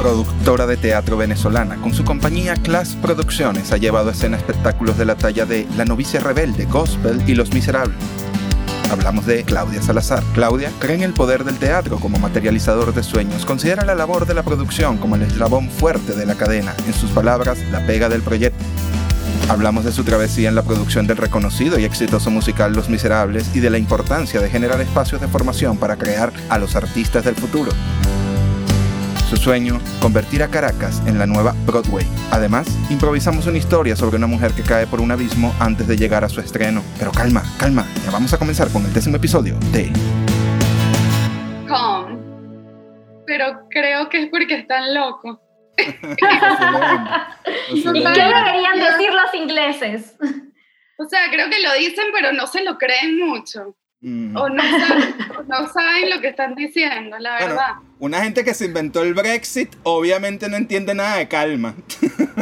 productora de teatro venezolana. Con su compañía Class Producciones ha llevado a escena espectáculos de la talla de La novicia rebelde, Gospel y Los Miserables. Hablamos de Claudia Salazar. Claudia cree en el poder del teatro como materializador de sueños. Considera la labor de la producción como el eslabón fuerte de la cadena. En sus palabras, la pega del proyecto. Hablamos de su travesía en la producción del reconocido y exitoso musical Los Miserables y de la importancia de generar espacios de formación para crear a los artistas del futuro. Su sueño, convertir a Caracas en la nueva Broadway. Además, improvisamos una historia sobre una mujer que cae por un abismo antes de llegar a su estreno. Pero calma, calma, ya vamos a comenzar con el décimo episodio de... Com. Pero creo que es porque están locos. ¿Y qué deberían decir los ingleses? O sea, creo que lo dicen, pero no se lo creen mucho. Mm. O no saben, no saben lo que están diciendo, la Bueno, verdad. una gente que se inventó el Brexit obviamente no entiende nada de calma.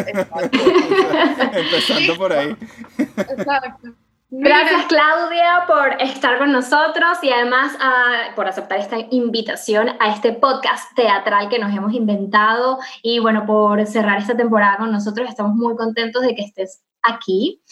Empezando por ahí. Exacto. Mira, Gracias Claudia por estar con nosotros y además ah, por aceptar esta invitación a este podcast teatral que nos hemos inventado y bueno, por cerrar esta temporada con nosotros. Estamos muy contentos de que estés aquí.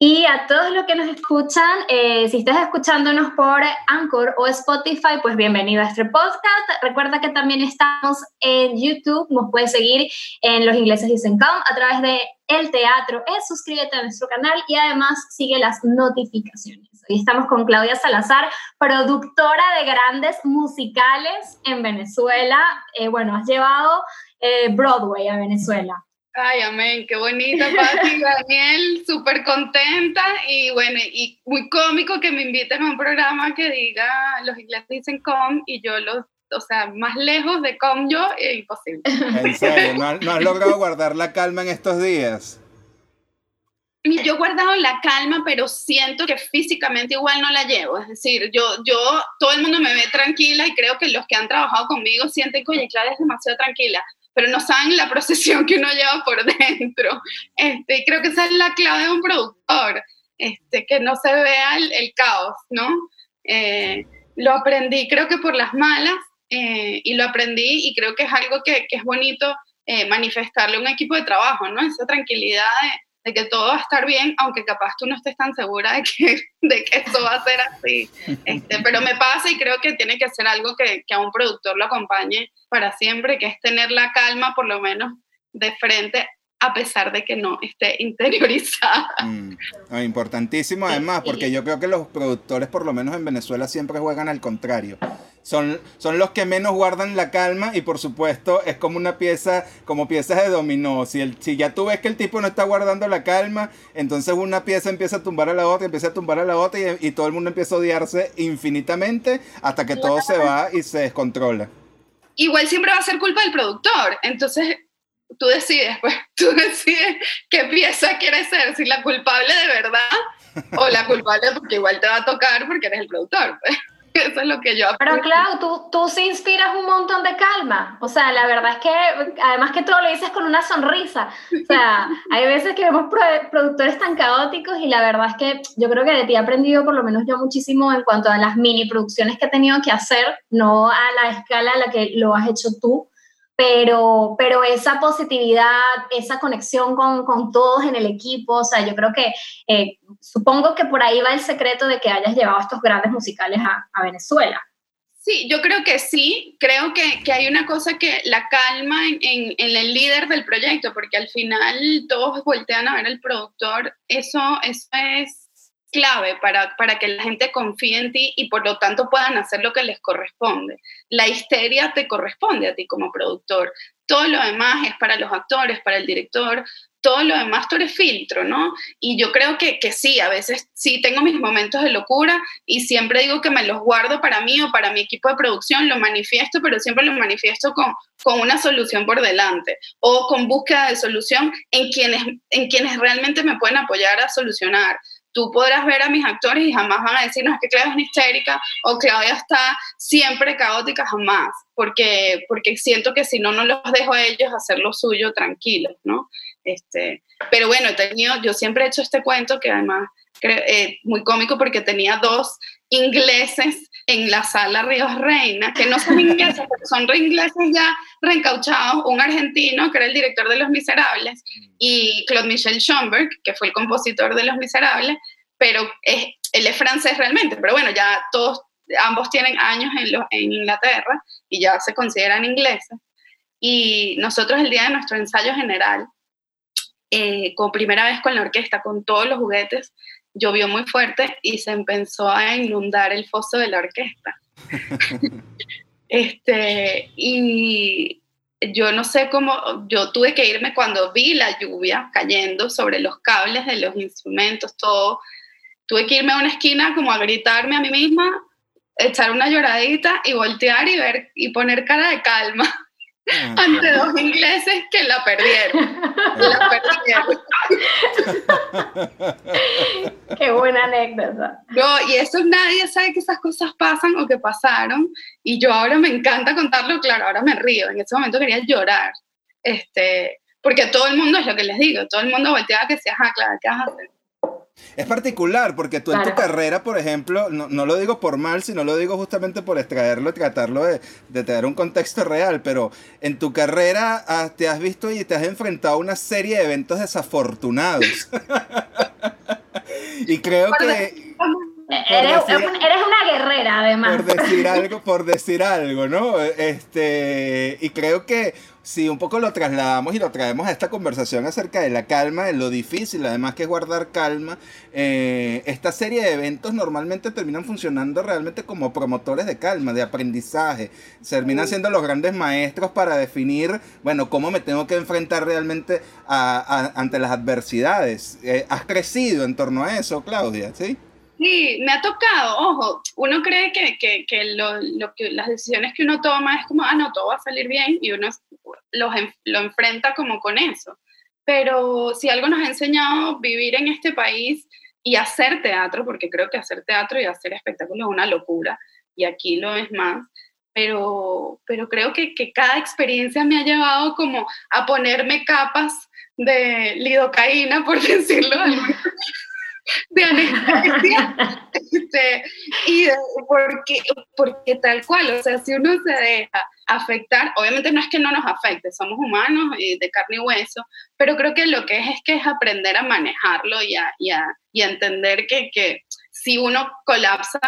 Y a todos los que nos escuchan, eh, si estás escuchándonos por Anchor o Spotify, pues bienvenido a este podcast. Recuerda que también estamos en YouTube, nos puedes seguir en Los Ingleses Dicen Com a través de El Teatro. Es suscríbete a nuestro canal y además sigue las notificaciones. Hoy estamos con Claudia Salazar, productora de grandes musicales en Venezuela. Eh, bueno, has llevado eh, Broadway a Venezuela. Ay, amén, qué bonita, Pati, Daniel, súper contenta y bueno, y muy cómico que me inviten a un programa que diga, los ingleses dicen com y yo los, o sea, más lejos de com yo, es imposible. En serio, ¿no has, no has logrado guardar la calma en estos días? Yo he guardado la calma, pero siento que físicamente igual no la llevo. Es decir, yo, yo, todo el mundo me ve tranquila y creo que los que han trabajado conmigo sienten que, oye, Clara es demasiado tranquila, pero no saben la procesión que uno lleva por dentro. Este, creo que esa es la clave de un productor, este, que no se vea el, caos, ¿no? Eh, lo aprendí, creo que por las malas, eh, y lo aprendí y creo que es algo que, que es bonito eh, manifestarle a un equipo de trabajo, ¿no? Esa tranquilidad de que todo va a estar bien, aunque capaz tú no estés tan segura de que, de que eso va a ser así. Este, pero me pasa y creo que tiene que ser algo que, que a un productor lo acompañe para siempre, que es tener la calma por lo menos de frente, a pesar de que no esté interiorizada. Mm, importantísimo además, porque yo creo que los productores, por lo menos en Venezuela, siempre juegan al contrario. Son, son los que menos guardan la calma y por supuesto es como una pieza, como piezas de dominó. Si, el, si ya tú ves que el tipo no está guardando la calma, entonces una pieza empieza a tumbar a la otra, empieza a tumbar a la otra y, y todo el mundo empieza a odiarse infinitamente hasta que todo se va y se descontrola. Igual siempre va a ser culpa del productor, entonces tú decides, pues, tú decides qué pieza quieres ser, si la culpable de verdad o la culpable porque igual te va a tocar porque eres el productor. Pues. Eso es lo que yo Pero aprendí. Clau, tú, tú sí inspiras un montón de calma. O sea, la verdad es que, además que todo lo dices con una sonrisa. O sea, hay veces que vemos pro- productores tan caóticos y la verdad es que yo creo que de ti he aprendido por lo menos yo muchísimo en cuanto a las mini producciones que he tenido que hacer, no a la escala a la que lo has hecho tú, pero, pero esa positividad, esa conexión con, con todos en el equipo, o sea, yo creo que eh, supongo que por ahí va el secreto de que hayas llevado estos grandes musicales a, a Venezuela. Sí, yo creo que sí. Creo que, que hay una cosa que la calma en, en- en el líder del proyecto, porque al final todos voltean a ver al productor. Eso, eso es clave para, para que la gente confíe en ti y por lo tanto puedan hacer lo que les corresponde. La histeria te corresponde a ti como productor. Todo lo demás es para los actores, para el director. Todo lo demás tú eres filtro, ¿no? Y yo creo que, que sí, a veces sí tengo mis momentos de locura y siempre digo que me los guardo para mí o para mi equipo de producción, lo manifiesto, pero siempre lo manifiesto con, con una solución por delante o con búsqueda de solución en quienes, en quienes realmente me pueden apoyar a solucionar. Tú podrás ver a mis actores y jamás van a decir, no, es que Claudia es histérica o Claudia está siempre caótica, jamás, porque, porque siento que si no, no los dejo a ellos hacer lo suyo tranquilos, ¿no? Este, pero bueno, he tenido, yo siempre he hecho este cuento que además eh, muy cómico porque tenía dos ingleses en la sala Ríos Reina, que no son ingleses, pero son ingleses ya reencauchados, un argentino que era el director de Los Miserables y Claude Michel Schomburg, que fue el compositor de Los Miserables, pero es, él es francés realmente, pero bueno, ya todos, ambos tienen años en, en Inglaterra y ya se consideran ingleses. Y nosotros el día de nuestro ensayo general, eh, como primera vez con la orquesta, con todos los juguetes, llovió muy fuerte y se empezó a inundar el foso de la orquesta. este, y yo no sé cómo, yo tuve que irme cuando vi la lluvia cayendo sobre los cables de los instrumentos, todo. Tuve que irme a una esquina como a gritarme a mí misma, echar una lloradita y voltear y ver y poner cara de calma Ah, ante dos ingleses que la perdieron. la perdieron. Qué buena anécdota. No, y eso nadie sabe que esas cosas pasan o que pasaron. Y yo ahora me encanta contarlo, claro, ahora me río. En ese momento quería llorar. Este, porque todo el mundo es lo que les digo, todo el mundo volteaba que sea, ajá, claro, ¿qué vas a hacer? Es particular porque tú en tu carrera, por ejemplo, no, no, lo digo por mal, sino lo digo justamente por extraerlo y tratarlo de, de tener un contexto real, pero en tu carrera ah, te has visto y te has enfrentado a una serie de eventos desafortunados. y creo que... Eres, eres, una guerrera, además. Por decir algo, por decir algo, ¿no? Este, y creo que si un poco lo trasladamos y lo traemos a esta conversación acerca de la calma, de lo difícil, además que es guardar calma, eh, esta serie de eventos normalmente terminan funcionando realmente como promotores de calma, de aprendizaje. Terminan siendo los grandes maestros para definir, bueno, cómo me tengo que enfrentar realmente ante las adversidades. Eh, ¿Has crecido en torno a eso, Claudia? ¿Sí? Sí, me ha tocado, ojo, uno cree que, que, que, lo, lo, que las decisiones que uno toma es como, ah, no, todo va a salir bien y uno los, lo enfrenta como con eso. Pero si algo nos ha enseñado vivir en este país y hacer teatro, porque creo que hacer teatro y hacer espectáculo es una locura, y aquí lo es más, pero, pero creo que, que cada experiencia me ha llevado como a ponerme capas de lidocaína, por decirlo de de anestesia. Este, y porque, porque tal cual, o sea, si uno se deja afectar, obviamente no es que no nos afecte, somos humanos y de carne y hueso, pero creo que lo que es es que es aprender a manejarlo y a, y a, y a entender que, que, si uno colapsa,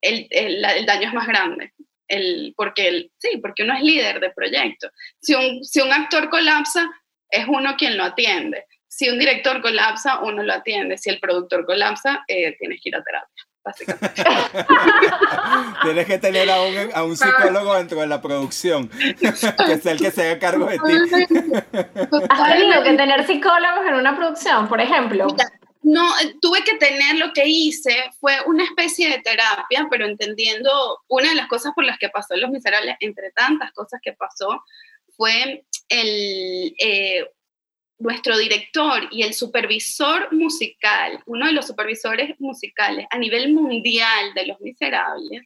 el, el, el daño es más grande. El, porque el, sí, porque uno es líder de proyecto. Si un, si un actor colapsa, es uno quien lo atiende si un director colapsa, uno lo atiende. Si el productor colapsa, eh, tienes que ir a terapia, básicamente. tienes que tener a un, a un, psicólogo dentro de la producción, que sea el que se haga cargo de ti. ¿Has tenido que tener psicólogos en una producción, por ejemplo? no, tuve que tener lo que hice, fue una especie de terapia, pero entendiendo una de las cosas por las que pasó Los Miserables, entre tantas cosas que pasó, fue el, eh, nuestro director y el supervisor musical, uno de los supervisores musicales a nivel mundial de Los Miserables,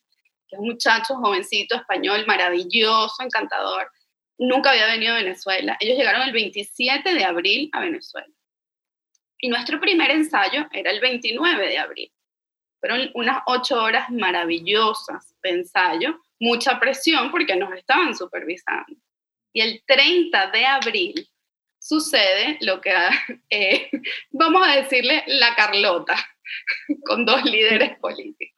que es un muchacho jovencito español, maravilloso, encantador, nunca había venido a Venezuela. Ellos llegaron el 27 de abril a Venezuela. Y nuestro primer ensayo era el 29 de abril. Fueron unas ocho horas maravillosas de ensayo, mucha presión porque nos estaban supervisando. Y el 30 de abril sucede lo que, eh, vamos a decirle, la Carlota, con dos líderes políticos.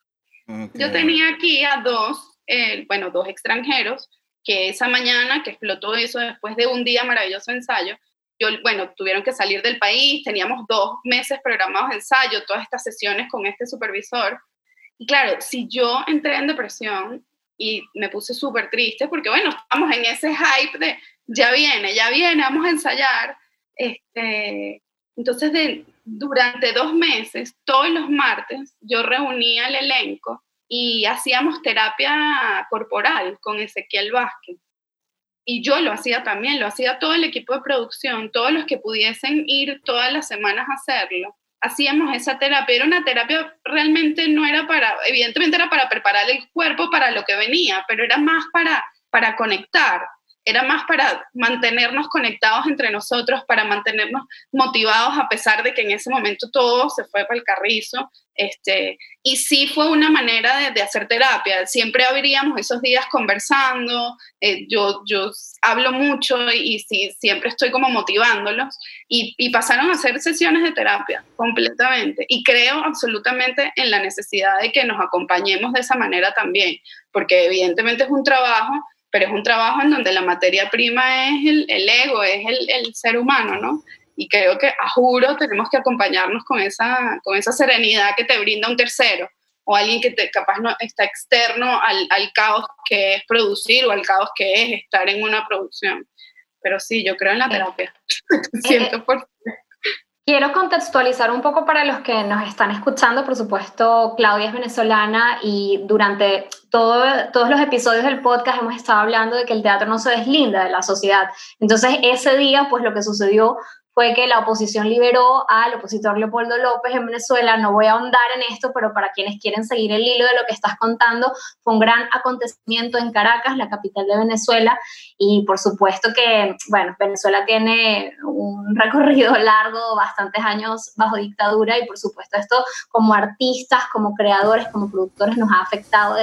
Yo tenía aquí a dos, eh, bueno, dos extranjeros, que esa mañana que explotó eso después de un día maravilloso ensayo, yo, bueno, tuvieron que salir del país, teníamos dos meses programados de ensayo, todas estas sesiones con este supervisor. Y claro, si yo entré en depresión y me puse súper triste, porque bueno, estamos en ese hype de ya viene, ya viene, vamos a ensayar. Este, entonces, durante dos meses, todos los martes, yo reunía al elenco y hacíamos terapia corporal con Ezequiel Vázquez. Y yo lo hacía también, lo hacía todo el equipo de producción, todos los que pudiesen ir todas las semanas a hacerlo. Hacíamos esa terapia, era una terapia realmente no era para, evidentemente era para preparar el cuerpo para lo que venía, pero era más para, para conectar, era más para mantenernos conectados entre nosotros, para mantenernos motivados a pesar de que en ese momento todo se fue para el carrizo. Este, y sí fue una manera de, hacer terapia. Siempre habríamos esos días conversando, eh, yo, yo hablo mucho y, sí, siempre estoy como motivándolos. Y, y pasaron a hacer sesiones de terapia completamente. Y creo absolutamente en la necesidad de que nos acompañemos de esa manera también, porque evidentemente es un trabajo pero es un trabajo en donde la materia prima es el, el ego, es el, el, ser humano, ¿no? Y creo que, a juro, tenemos que acompañarnos con esa, con esa serenidad que te brinda un tercero o alguien que te, capaz no está externo al, al caos que es producir o al caos que es estar en una producción. Pero sí, yo creo en la terapia, Siento por Quiero contextualizar un poco para los que nos están escuchando. Por supuesto, Claudia es venezolana y durante todo, todos los episodios del podcast hemos estado hablando de que el teatro no se deslinda de la sociedad. Entonces, ese día, pues lo que sucedió fue que la oposición liberó al opositor Leopoldo López en Venezuela. No voy a ahondar en esto, pero para quienes quieren seguir el hilo de lo que estás contando, fue un gran acontecimiento en Caracas, la capital de Venezuela, y por supuesto que, bueno, Venezuela tiene un recorrido largo, bastantes años bajo dictadura, y por supuesto esto como artistas, como creadores, como productores nos ha afectado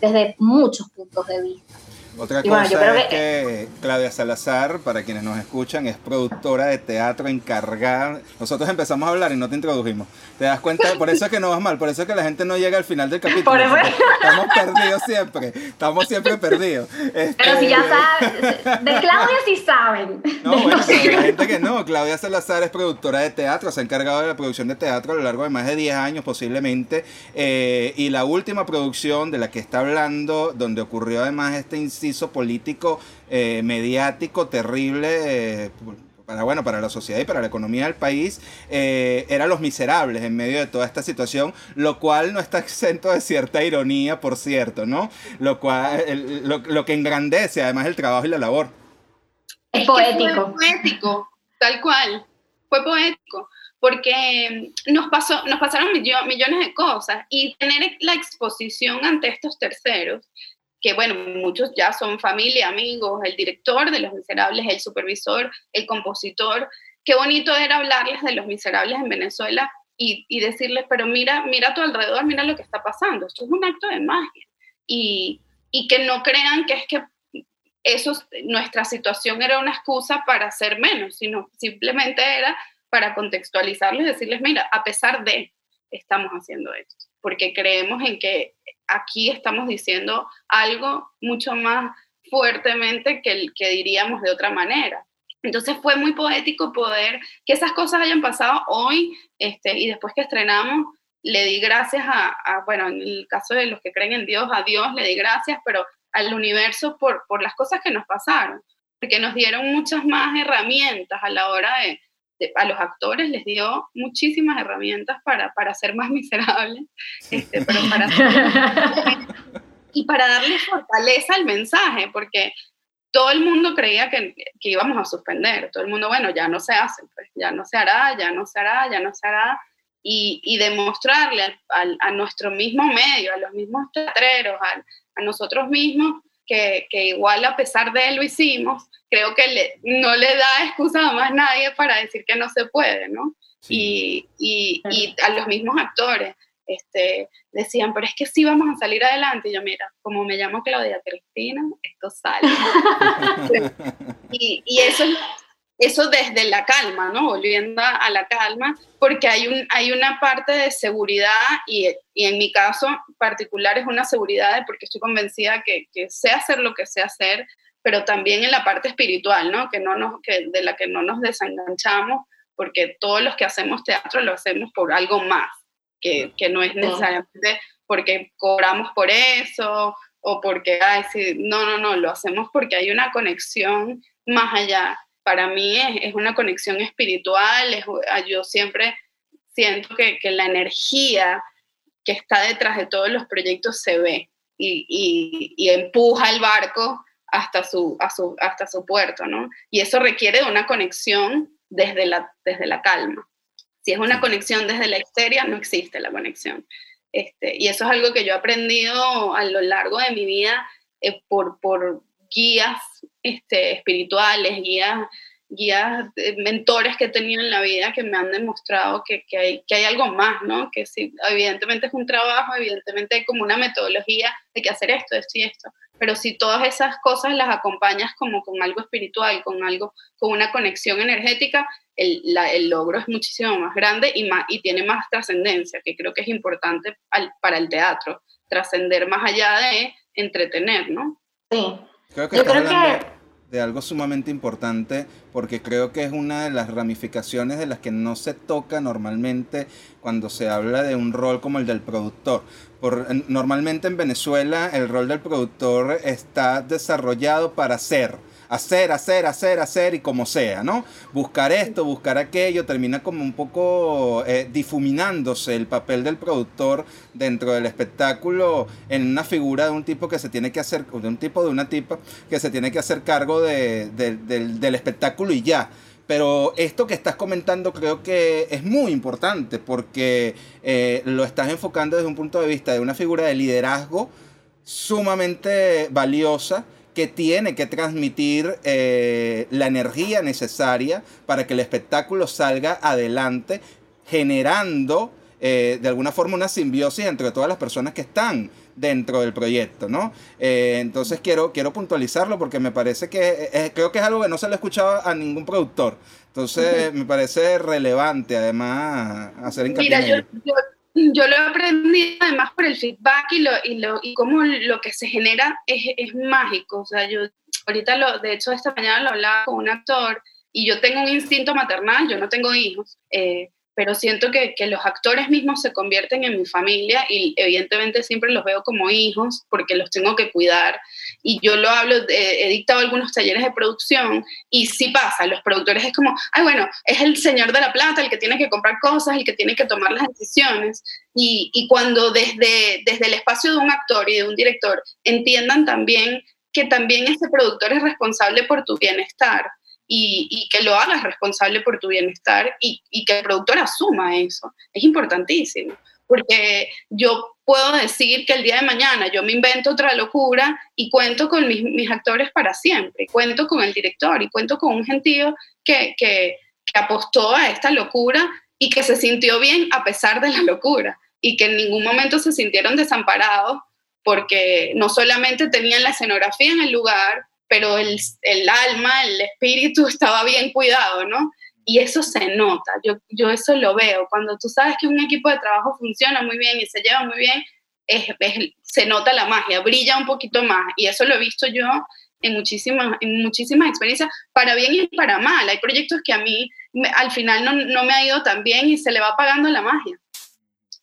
desde muchos puntos de vista. Otra cosa es que... Claudia Salazar, para quienes nos escuchan, es productora de teatro encargada. Nosotros empezamos a hablar y no te introdujimos. ¿Te das cuenta? Por eso es que no vas mal, por eso es que la gente no llega al final del capítulo. Estamos perdidos siempre, estamos siempre perdidos. Pero si ya este, sabes, de Claudia sí saben. No, bueno, pero la gente que no. Claudia Salazar es productora de teatro, se ha encargado de la producción de teatro a lo largo de más de 10 años posiblemente. Eh, y la última producción de la que está hablando, donde ocurrió además este inciso político, eh, mediático, terrible, eh, para, bueno, para la sociedad y para la economía del país, eh, era Los Miserables en medio de toda esta situación, lo cual no está exento de cierta ironía, por cierto, ¿no? Lo, cual, lo, que engrandece además el trabajo y la labor. Es poético. Fue poético, tal cual, fue poético porque nos, pasó, nos pasaron millones de cosas y tener la exposición ante estos terceros que bueno, muchos ya son familia, amigos, el director de Los Miserables, el supervisor, el compositor. Qué bonito era hablarles de Los Miserables en Venezuela y, y, decirles, pero mira, mira a tu alrededor, mira lo que está pasando, esto es un acto de magia. Y, y que no crean que es que eso, nuestra situación era una excusa para hacer menos, sino simplemente era para contextualizarles, decirles, mira, a pesar de, estamos haciendo esto, porque creemos en que aquí estamos diciendo algo mucho más fuertemente que, el, que diríamos de otra manera. Entonces fue muy poético poder que esas cosas hayan pasado hoy este, y después que estrenamos, le di gracias a, bueno, en el caso de los que creen en Dios, a Dios le di gracias, pero al universo por, por las cosas que nos pasaron, porque nos dieron muchas más herramientas a la hora de, a los actores les dio muchísimas herramientas para, para ser más miserables, este, pero para y para darle fortaleza al mensaje, porque todo el mundo creía que, que, íbamos a suspender, todo el mundo, bueno, ya no se hace, pues ya no se hará, ya no se hará, ya no se hará, y, y demostrarle a nuestro mismo medio, a los mismos teatreros, a, a nosotros mismos, que, que, igual a pesar de él lo hicimos, creo que no le da excusa a más nadie para decir que no se puede, ¿no? Y, y, y, a los mismos actores este, decían, pero es que sí vamos a salir adelante. Y yo, mira, como me llamo Claudia Cristina, esto sale. y, y eso es eso desde la calma, ¿no? Volviendo a la calma, porque hay, un, hay una parte de seguridad y, y, en mi caso particular es una seguridad de porque estoy convencida que, que, sé hacer lo que sé hacer, pero también en la parte espiritual, ¿no? Que no nos, que, de la que no nos desenganchamos, porque todos los que hacemos teatro lo hacemos por algo más, que, que no es necesariamente porque cobramos por eso o porque, ay, sí, no, no, no, lo hacemos porque hay una conexión más allá para mí es, una conexión espiritual, ah, yo siempre siento que, la energía que está detrás de todos los proyectos se ve y, empuja el barco hasta su, hasta su puerto, ¿no? Y eso requiere de una conexión desde la, desde la calma. Si es una conexión desde la histeria, no existe la conexión. Este, y eso es algo que yo he aprendido a lo largo de mi vida eh, por, por guías este, espirituales, guías, guías, eh, mentores que he tenido en la vida que me han demostrado que, que, hay, que hay algo más, ¿no? Que sí, evidentemente es un trabajo, evidentemente hay como una metodología de que hacer esto, esto y esto, pero si todas esas cosas las acompañas como con algo espiritual, con algo, con una conexión energética, el, el logro es muchísimo más grande y, más, y tiene más trascendencia, que creo que es importante para el teatro, trascender más allá de entretener, ¿no? Sí. Creo que Yo de algo sumamente importante porque creo que es una de las ramificaciones de las que no se toca normalmente cuando se habla de un rol como el del productor. Por, normalmente en Venezuela el rol del productor está desarrollado para ser hacer, hacer, hacer, hacer y como sea, ¿no? Buscar esto, buscar aquello, termina como un poco eh, difuminándose el papel del productor dentro del espectáculo en una figura de un tipo que se tiene que hacer, de un tipo de una tipa que se tiene que hacer cargo de, del, espectáculo y ya. Pero esto que estás comentando creo que es muy importante porque eh, lo estás enfocando desde un punto de vista de una figura de liderazgo sumamente valiosa que tiene que transmitir eh, la energía necesaria para que el espectáculo salga adelante, generando eh, de alguna forma una simbiosis entre todas las personas que están dentro del proyecto, ¿no? Eh, entonces quiero, quiero puntualizarlo porque me parece que creo que es algo que no se le escuchaba a ningún productor. Entonces me parece relevante además hacer hincapié Mira, yo, yo lo he aprendido además por el feedback y, lo, y, lo, y cómo lo que se genera es, es, mágico. O sea, yo ahorita, lo, de hecho, esta mañana lo hablaba con un actor y yo tengo un instinto maternal, yo no tengo hijos, eh, pero siento que, que, los actores mismos se convierten en mi familia y evidentemente siempre los veo como hijos porque los tengo que cuidar. Y yo lo hablo, he dictado algunos talleres de producción y sí pasa, los productores es como, ay, bueno, es el señor de la plata el que tiene que comprar cosas, el que tiene que tomar las decisiones. Y, y cuando desde, desde el espacio de un actor y de un director entiendan también que también ese productor es responsable por tu bienestar y, que lo hagas responsable por tu bienestar y, que el productor asuma eso. Es importantísimo, porque yo puedo decir que el día de mañana yo me invento otra locura y cuento con mis, actores para siempre, cuento con el director y cuento con un gentío que, apostó a esta locura y que se sintió bien a pesar de la locura y que en ningún momento se sintieron desamparados porque no solamente tenían la escenografía en el lugar, pero el, alma, el espíritu estaba bien cuidado, ¿no? Y eso se nota, yo, yo eso lo veo. Cuando tú sabes que un equipo de trabajo funciona muy bien y se lleva muy bien, es, se nota la magia, brilla un poquito más. Y eso lo he visto yo en muchísimas, en muchísimas experiencias, para bien y para mal. Hay proyectos que a mí al final no, no, me ha ido tan bien y se le va apagando la magia.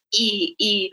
Y, y,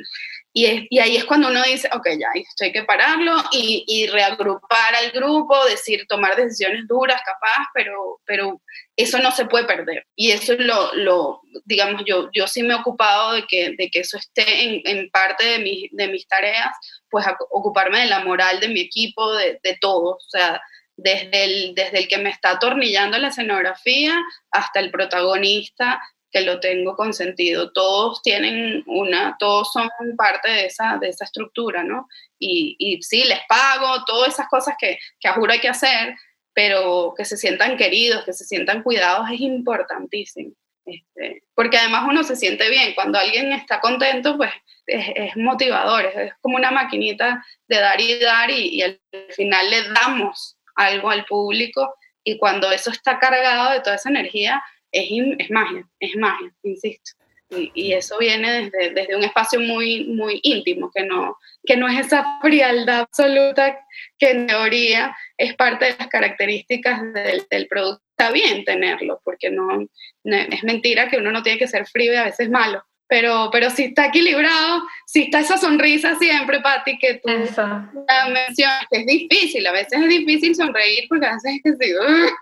y, ahí es cuando uno dice, ok, ya, esto hay que pararlo y, reagrupar al grupo, decir, tomar decisiones duras, capaz, pero, pero eso no se puede perder. Y eso es lo, digamos, yo, yo sí me he ocupado de que, de que eso esté en, en parte de, mi, de mis tareas, pues ocuparme de la moral de mi equipo, de, de todo, o sea, desde el, desde el que me está atornillando la escenografía hasta el protagonista, que lo tengo consentido. Todos tienen una, todos son parte de esa, de esa estructura, ¿no? Y, y sí, les pago, todas esas cosas que, que a juro hay que hacer, pero que se sientan queridos, que se sientan cuidados es importantísimo. Este, porque además uno se siente bien, cuando alguien está contento, pues es, motivador, es, como una maquinita de dar y dar y, y al final le damos algo al público y cuando eso está cargado de toda esa energía, es, magia, es magia, insisto. Y, eso viene desde, desde, un espacio muy, muy íntimo, que no, que no es esa frialdad absoluta que en teoría es parte de las características del, del producto. Está bien tenerlo, porque no, es mentira que uno no tiene que ser frío y a veces malo. Pero, pero si está equilibrado, si está esa sonrisa siempre, Patti, que tú mencionas, que es difícil, a veces es difícil sonreír porque a veces es que si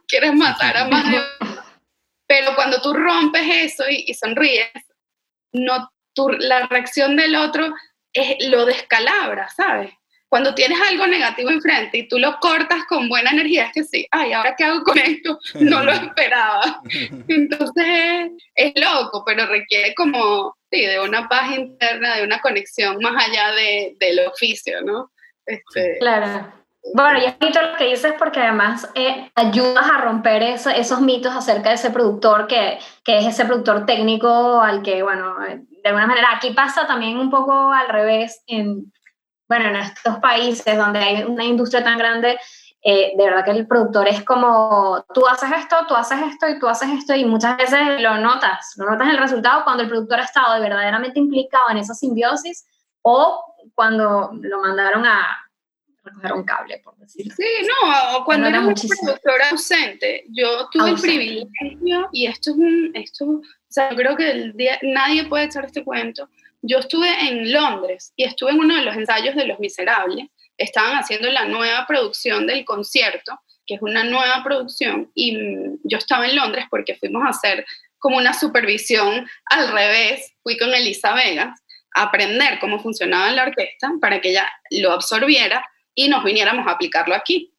quieres matar a más de Pero cuando tú rompes eso y, sonríes, no, la reacción del otro es, lo descalabra, ¿sabes? Cuando tienes algo negativo enfrente y tú lo cortas con buena energía, es que sí, ay, ¿ahora qué hago con esto? No lo esperaba. Entonces es loco, pero requiere como, sí, de una paz interna, de una conexión más allá de, del oficio, ¿no? Este, claro. Bueno, y es bonito lo que dices porque además eh, ayudas a romper esos mitos acerca de ese productor que, que, es ese productor técnico al que, bueno, de alguna manera aquí pasa también un poco al revés en, bueno, en estos países donde hay una industria tan grande, eh, de verdad que el productor es como, tú haces esto, tú haces esto y tú haces esto y muchas veces lo notas, lo notas el resultado cuando el productor ha estado verdaderamente implicado en esa simbiosis o cuando lo mandaron a recoger un cable, por decirlo. Sí, no, o cuando era un productor ausente. Yo tuve el privilegio, y esto es un, esto, o sea, yo creo que el día, nadie puede echar este cuento. Yo estuve en Londres y estuve en uno de los ensayos de Los Miserables. Estaban haciendo la nueva producción del concierto, que es una nueva producción, y yo estaba en Londres porque fuimos a hacer como una supervisión al revés. Fui con Elisa Vegas aprender cómo funcionaba la orquesta para que ella lo absorbiera y nos viniéramos a aplicarlo aquí.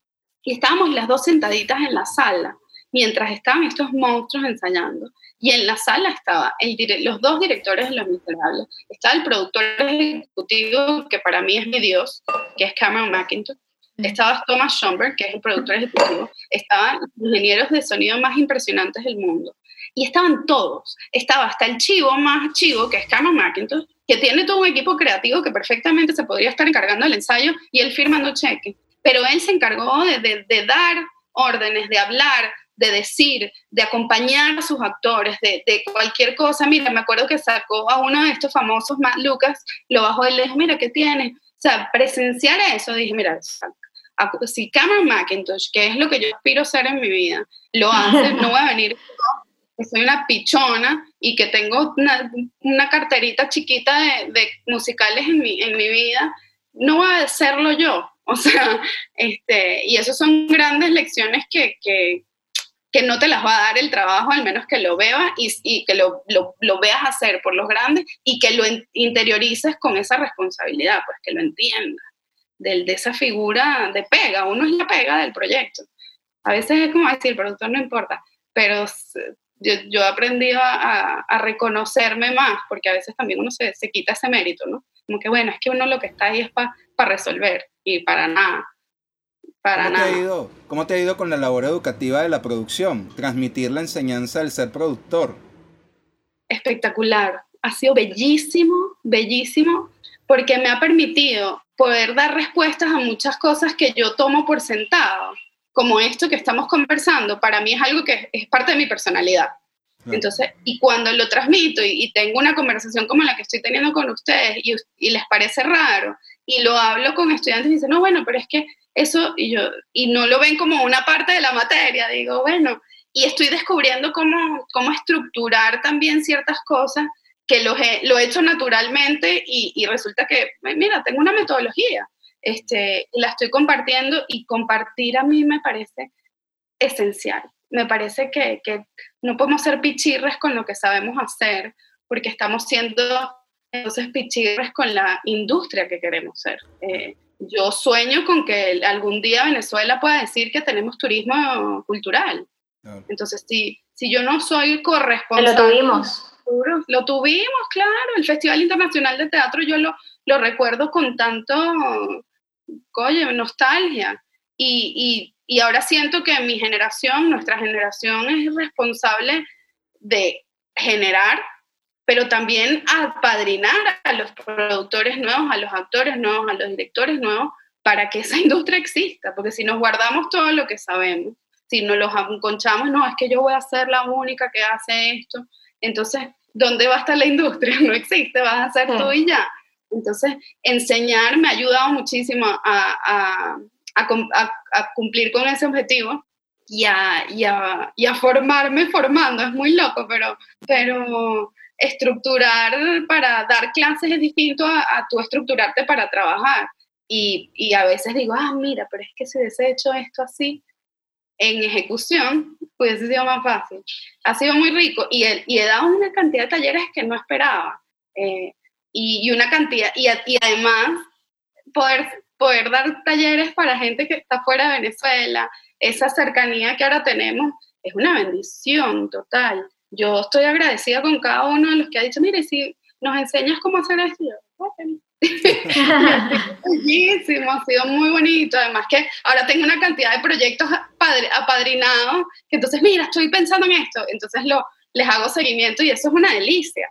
Y estábamos las dos sentaditas en la sala, mientras estaban estos monstruos ensayando. Y en la sala estaba el los dos directores de Los Miserables. Estaba el productor ejecutivo, que para mí es mi dios, que es Cameron McIntosh. Estaba Thomas Schomburg, que es el productor ejecutivo. Estaban los ingenieros de sonido más impresionantes del mundo. Y estaban todos. Estaba hasta el chivo más chivo, que es Cameron McIntosh, que tiene todo un equipo creativo que perfectamente se podría estar encargando del ensayo y él firmando cheque. Pero él se encargó de, de, dar órdenes, de hablar, de decir, de acompañar a sus actores, de, de, cualquier cosa. Mira, me acuerdo que sacó a uno de estos famosos, Lucas, lo bajó y le dijo, mira, ¿qué tiene? O sea, presenciar eso, dije, mira, si Cameron McIntosh, que es lo que yo aspiro a ser en mi vida, lo hace, no voy a venir que soy una pichona y que tengo una, una carterita chiquita de, de, musicales en mi, en mi vida, no voy a hacerlo yo. O sea, este, y eso son grandes lecciones que, que, que no te las va a dar el trabajo, al menos que lo veas y, y que lo, lo, lo, veas hacer por los grandes y que lo interiorices con esa responsabilidad, pues que lo entiendas, del, de esa figura de pega, uno es la pega del proyecto. A veces es como decir, el productor no importa, pero yo, yo he aprendido a, a, reconocerme más, porque a veces también uno se, se, quita ese mérito, ¿no? Como que bueno, es que uno lo que está ahí es para pa resolver y para nada. Para ¿Cómo nada. Te ha ido, ¿Cómo te ha ido con la labor educativa de la producción? Transmitir la enseñanza del ser productor. Espectacular. Ha sido bellísimo, bellísimo, porque me ha permitido poder dar respuestas a muchas cosas que yo tomo por sentado como esto que estamos conversando, para mí es algo que es parte de mi personalidad. Entonces, y cuando lo transmito y, tengo una conversación como la que estoy teniendo con ustedes y, y, les parece raro y lo hablo con estudiantes y dicen, no, bueno, pero es que eso, y yo, y no lo ven como una parte de la materia, digo, bueno, y estoy descubriendo cómo, cómo estructurar también ciertas cosas que lo he, lo he hecho naturalmente y, y resulta que, mira, tengo una metodología este, la estoy compartiendo y compartir a mí me parece esencial. Me parece que, que no podemos ser pichirres con lo que sabemos hacer porque estamos siendo entonces pichirres con la industria que queremos ser. Eh, yo sueño con que algún día Venezuela pueda decir que tenemos turismo cultural. Claro. Entonces, si, si yo no soy corresponsable... Lo tuvimos. Lo tuvimos, claro. El Festival Internacional de Teatro yo lo, lo recuerdo con tanto oye, nostalgia. Y, y, y ahora siento que mi generación, nuestra generación es responsable de generar, pero también apadrinar a los productores nuevos, a los actores nuevos, a los directores nuevos, para que esa industria exista, porque si nos guardamos todo lo que sabemos, si nos los conchamos, no, es que yo voy a ser la única que hace esto, entonces, ¿dónde va a estar la industria? No existe, vas a hacer tú y ya. Entonces, enseñar me ha ayudado muchísimo a, a, a, a cumplir con ese objetivo y y, y a, formarme formando. Es muy loco, pero, pero estructurar para dar clases es distinto a, tu estructurarte para trabajar. Y, y, a veces digo, ah, mira, pero es que si hubiese hecho esto así, en ejecución, hubiese sido más fácil. Ha sido muy rico y, el, y he dado una cantidad de talleres que no esperaba. Eh, y, una cantidad, y, y, además poder, poder dar talleres para gente que está fuera de Venezuela, esa cercanía que ahora tenemos, es una bendición total. Yo estoy agradecida con cada uno de los que ha dicho, mire, si nos enseñas cómo hacer esto, Buenísimo, ha sido muy bonito. Además que ahora tengo una cantidad de proyectos apadrinados, que entonces, mira, estoy pensando en esto, entonces lo, les hago seguimiento y eso es una delicia,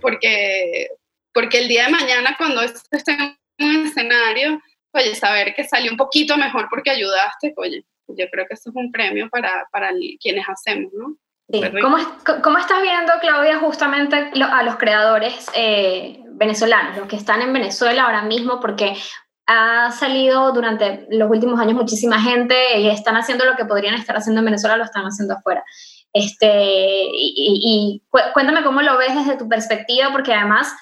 porque, porque el día de mañana cuando esté en un escenario, oye, saber que salió un poquito mejor porque ayudaste, oye, yo creo que eso es un premio para, para quienes hacemos, ¿no? ¿Cómo, ¿Cómo, estás viendo, Claudia, justamente a los creadores eh, venezolanos, los que están en Venezuela ahora mismo? Porque ha salido durante los últimos años muchísima gente y están haciendo lo que podrían estar haciendo en Venezuela, lo están haciendo afuera. Este, y, cuéntame cómo lo ves desde tu perspectiva, porque además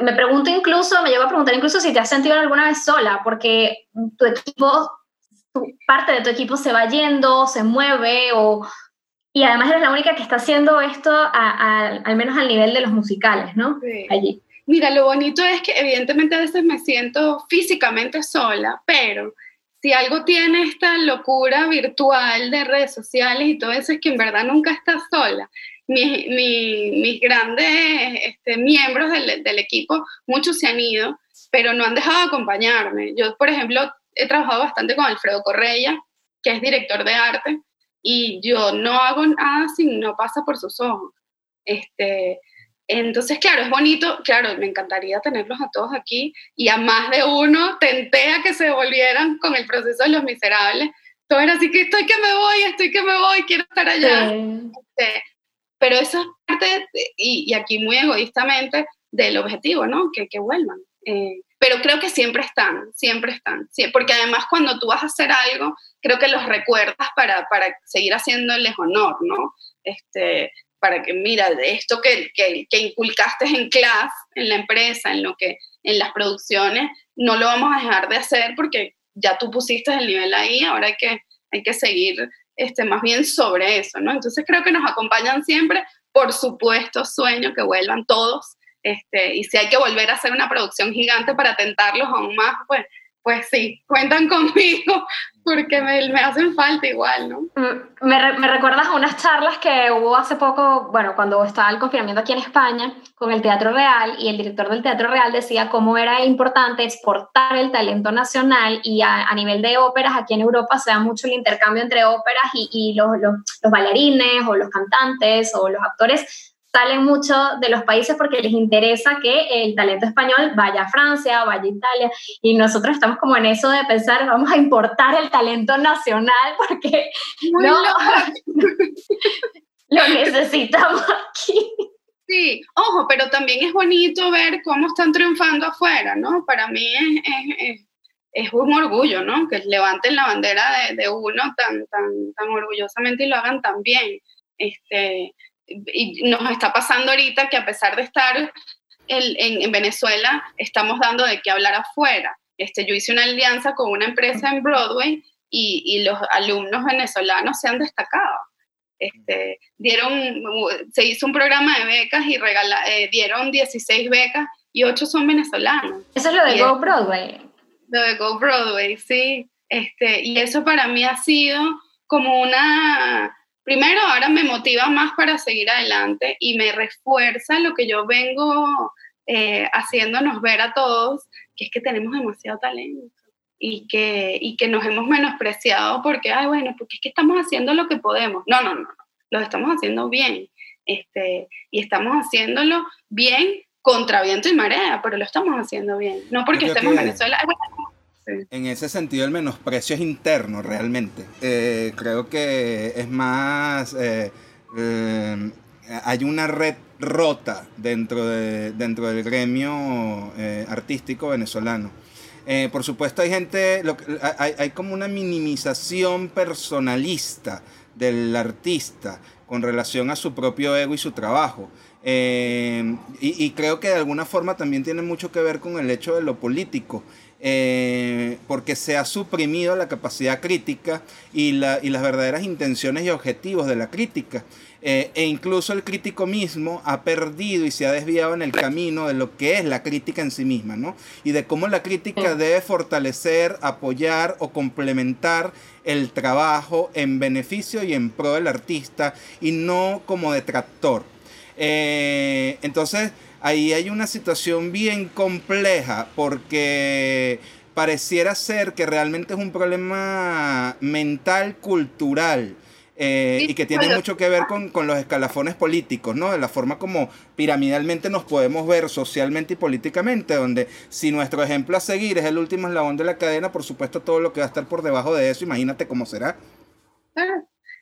me pregunto incluso, me llevo a preguntar incluso si te has sentido alguna vez sola, porque tu equipo, parte de tu equipo se va yendo, se mueve o, y además eres la única que está haciendo esto al menos al nivel de los musicales, ¿no? Allí. Mira, lo bonito es que evidentemente a veces me siento físicamente sola, pero si algo tiene esta locura virtual de redes sociales y todo eso es que en verdad nunca estás sola. Mis grandes este, miembros del, del equipo, muchos se han ido, pero no han dejado de acompañarme. Yo, por ejemplo, he trabajado bastante con Alfredo Correia, que es director de arte, y yo no hago nada si no pasa por sus ojos. Este, entonces, claro, es bonito, claro, me encantaría tenerlos a todos aquí y a más de uno tenté a que se volvieran con el proceso de los miserables. Todo era así que estoy que me voy, estoy que me voy, quiero estar allá. Este, pero eso es parte, y, y, aquí muy egoístamente, del objetivo, ¿no? Que, que vuelvan. Eh, pero creo que siempre están, siempre están, porque además cuando tú vas a hacer algo, creo que los recuerdas para, para seguir haciéndoles honor, ¿no? Este, para que, mira, esto que, que, que, inculcaste en clase, en la empresa, en lo que, en las producciones, no lo vamos a dejar de hacer porque ya tú pusiste el nivel ahí, ahora hay que, hay que seguir este, más bien sobre eso, ¿no? Entonces creo que nos acompañan siempre, por supuesto, sueño que vuelvan todos, este, y si hay que volver a hacer una producción gigante para tentarlos aún más, pues, pues sí, cuentan conmigo porque me, me hacen falta igual, ¿no? Mm, me, me, recuerdas a unas charlas que hubo hace poco, bueno, cuando estaba el confinamiento aquí en España, con el Teatro Real, y el director del Teatro Real decía cómo era importante exportar el talento nacional y a, nivel de óperas, aquí en Europa se da mucho el intercambio entre óperas y, y los, los bailarines o los cantantes o los actores salen mucho de los países porque les interesa que el talento español vaya a Francia, vaya a Italia, y nosotros estamos como en eso de pensar, vamos a importar el talento nacional porque no, lo necesitamos aquí. Sí, ojo, pero también es bonito ver cómo están triunfando afuera, ¿no? Para mí es, es, es un orgullo, ¿no? Que levanten la bandera de, de, uno tan, tan, tan orgullosamente y lo hagan tan bien. Este, y nos está pasando ahorita que a pesar de estar en, en, Venezuela, estamos dando de qué hablar afuera. Este, yo hice una alianza con una empresa en Broadway y, y los alumnos venezolanos se han destacado. Este, dieron, se hizo un programa de becas y regala, eh, dieron 16 becas y 8 son venezolanos. Eso es lo de Go Broadway. Lo de Go Broadway, sí. Este, y eso para mí ha sido como una primero ahora me motiva más para seguir adelante y me refuerza lo que yo vengo eh, haciéndonos ver a todos, que es que tenemos demasiado talento y que, y que nos hemos menospreciado porque, ay, bueno, porque es que estamos haciendo lo que podemos. No, no, no, no. lo estamos haciendo bien. Este, y estamos haciéndolo bien contra viento y marea, pero lo estamos haciendo bien. No porque estemos en Venezuela. Ay, bueno, en ese sentido, el menosprecio es interno realmente. Eh, creo que es más. Eh, eh, hay una red rota dentro, de, dentro del gremio artístico venezolano. por supuesto, hay gente. hay, hay como una minimización personalista del artista con relación a su propio ego y su trabajo. y, y, creo que de alguna forma también tiene mucho que ver con el hecho de lo político. Eh, porque se ha suprimido la capacidad crítica y, la, y, las verdaderas intenciones y objetivos de la crítica. Eh, e incluso el crítico mismo ha perdido y se ha desviado en el camino de lo que es la crítica en sí misma, ¿no? Y de cómo la crítica debe fortalecer, apoyar o complementar el trabajo en beneficio y en pro del artista y no como detractor. Eh, entonces, ahí hay una situación bien compleja porque pareciera ser que realmente es un problema mental, cultural. Eh, y que tiene mucho que ver con, con, los escalafones políticos, ¿no? De la forma como piramidalmente nos podemos ver socialmente y políticamente, donde si nuestro ejemplo a seguir es el último eslabón de la cadena, por supuesto todo lo que va a estar por debajo de eso, imagínate cómo será.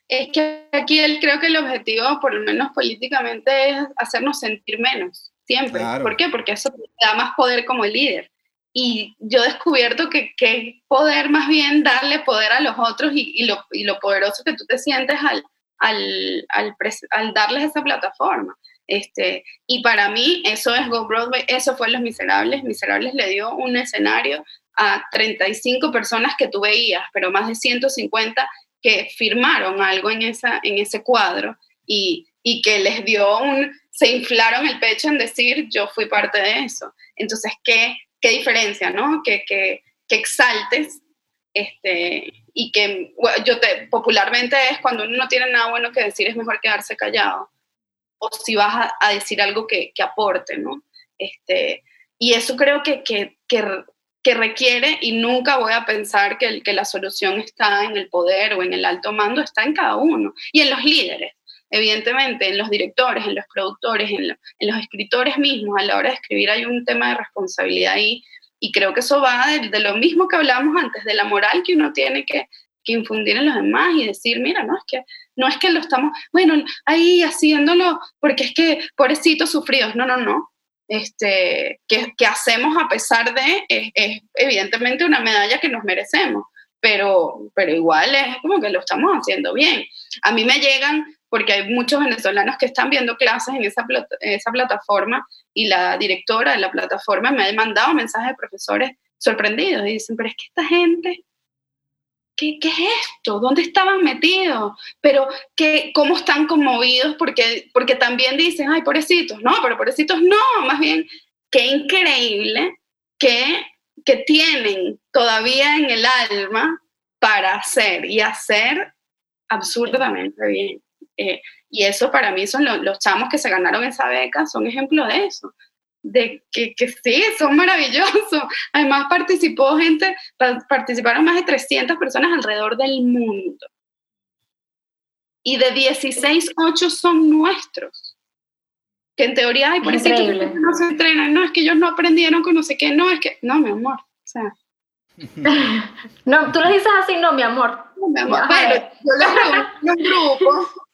Es que aquí él, creo que el objetivo, por lo menos políticamente, es hacernos sentir menos, siempre. ¿Por qué? Porque eso da más poder como líder. Y yo he descubierto que, que poder más bien darle poder a los otros y, lo, y lo, poderoso que tú te sientes al, al, al, al, darles esa plataforma. Este, y para mí eso es Go Broadway, eso fue Los Miserables. Miserables le dio un escenario a 35 personas que tú veías, pero más de 150 que firmaron algo en, esa, en ese cuadro y, y que les dio un, se inflaron el pecho en decir yo fui parte de eso. Entonces, ¿qué, qué diferencia, ¿no? Que, que, que exaltes este, y que yo te, popularmente es cuando uno no tiene nada bueno que decir, es mejor quedarse callado. O si vas a, decir algo que, que, aporte, ¿no? Este, y eso creo que, que, que, requiere, y nunca voy a pensar que, que la solución está en el poder o en el alto mando, está en cada uno y en los líderes evidentemente en los directores, en los productores, en, los escritores mismos, a la hora de escribir hay un tema de responsabilidad ahí, y creo que eso va de, lo mismo que hablamos antes, de la moral que uno tiene que, infundir en los demás y decir, mira, no es que no es que lo estamos, bueno, ahí haciéndolo porque es que pobrecitos sufridos, no, no, no. Este, que, hacemos a pesar de, es, es, evidentemente una medalla que nos merecemos, pero, pero igual es como que lo estamos haciendo bien. A mí me llegan porque hay muchos venezolanos que están viendo clases en esa, plataforma y la directora de la plataforma me ha mandado mensajes de profesores sorprendidos y dicen, pero es que esta gente, ¿qué, qué es esto? ¿Dónde estaban metidos? Pero ¿qué, ¿cómo están conmovidos? Porque, porque también dicen, ay, pobrecitos, no, pero pobrecitos no, más bien, qué increíble que, que tienen todavía en el alma para hacer y hacer absurdamente bien. Eh, y eso para mí son los chamos que se ganaron esa beca, son ejemplos de eso, de que, que, sí, son maravillosos. Además participó gente, participaron más de 300 personas alrededor del mundo. Y de 16, 8 son nuestros. Que en teoría, hay por eso no se entrenan, no, es que ellos no aprendieron con no sé qué, no, es que, no, mi amor, o sea. no, tú lo dices así, no, mi amor. No, mi amor. Pero yo les reúno en un grupo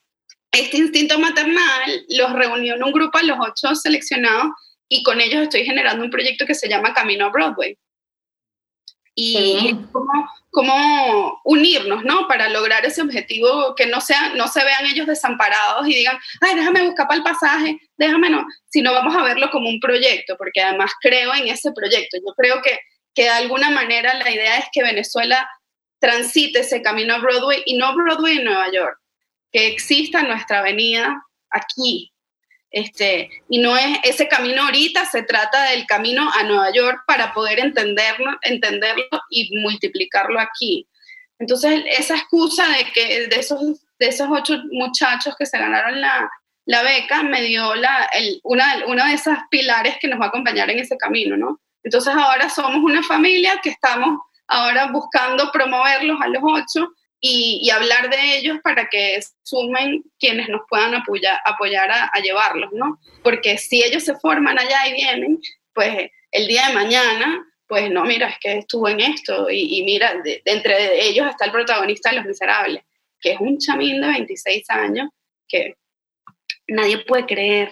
este instinto maternal los reunió en un grupo a los ocho seleccionados y con ellos estoy generando un proyecto que se llama Camino a Broadway. Y cómo, unirnos, ¿no? Para lograr ese objetivo, que no, sea, no se vean ellos desamparados y digan, ay, déjame buscar para el pasaje, déjame no, sino vamos a verlo como un proyecto, porque además creo en ese proyecto. Yo creo que, que de alguna manera la idea es que Venezuela transite ese camino a Broadway y no Broadway en Nueva York, que exista nuestra avenida aquí. Este, y no es ese camino ahorita, se trata del camino a Nueva York para poder entenderlo, entenderlo y multiplicarlo aquí. Entonces, esa excusa de que de esos, de esos ocho muchachos que se ganaron la, la beca me dio la, el, una, una de esas pilares que nos va a acompañar en ese camino, ¿no? Entonces, ahora somos una familia que estamos ahora buscando promoverlos a los ocho y, hablar de ellos para que sumen quienes nos puedan apoyar, apoyar a, llevarlos, ¿no? Porque si ellos se forman allá y vienen, pues el día de mañana, pues no, mira, es que estuvo en esto y, mira, de, entre ellos está el protagonista de Los Miserables, que es un chamín de 26 años que nadie puede creer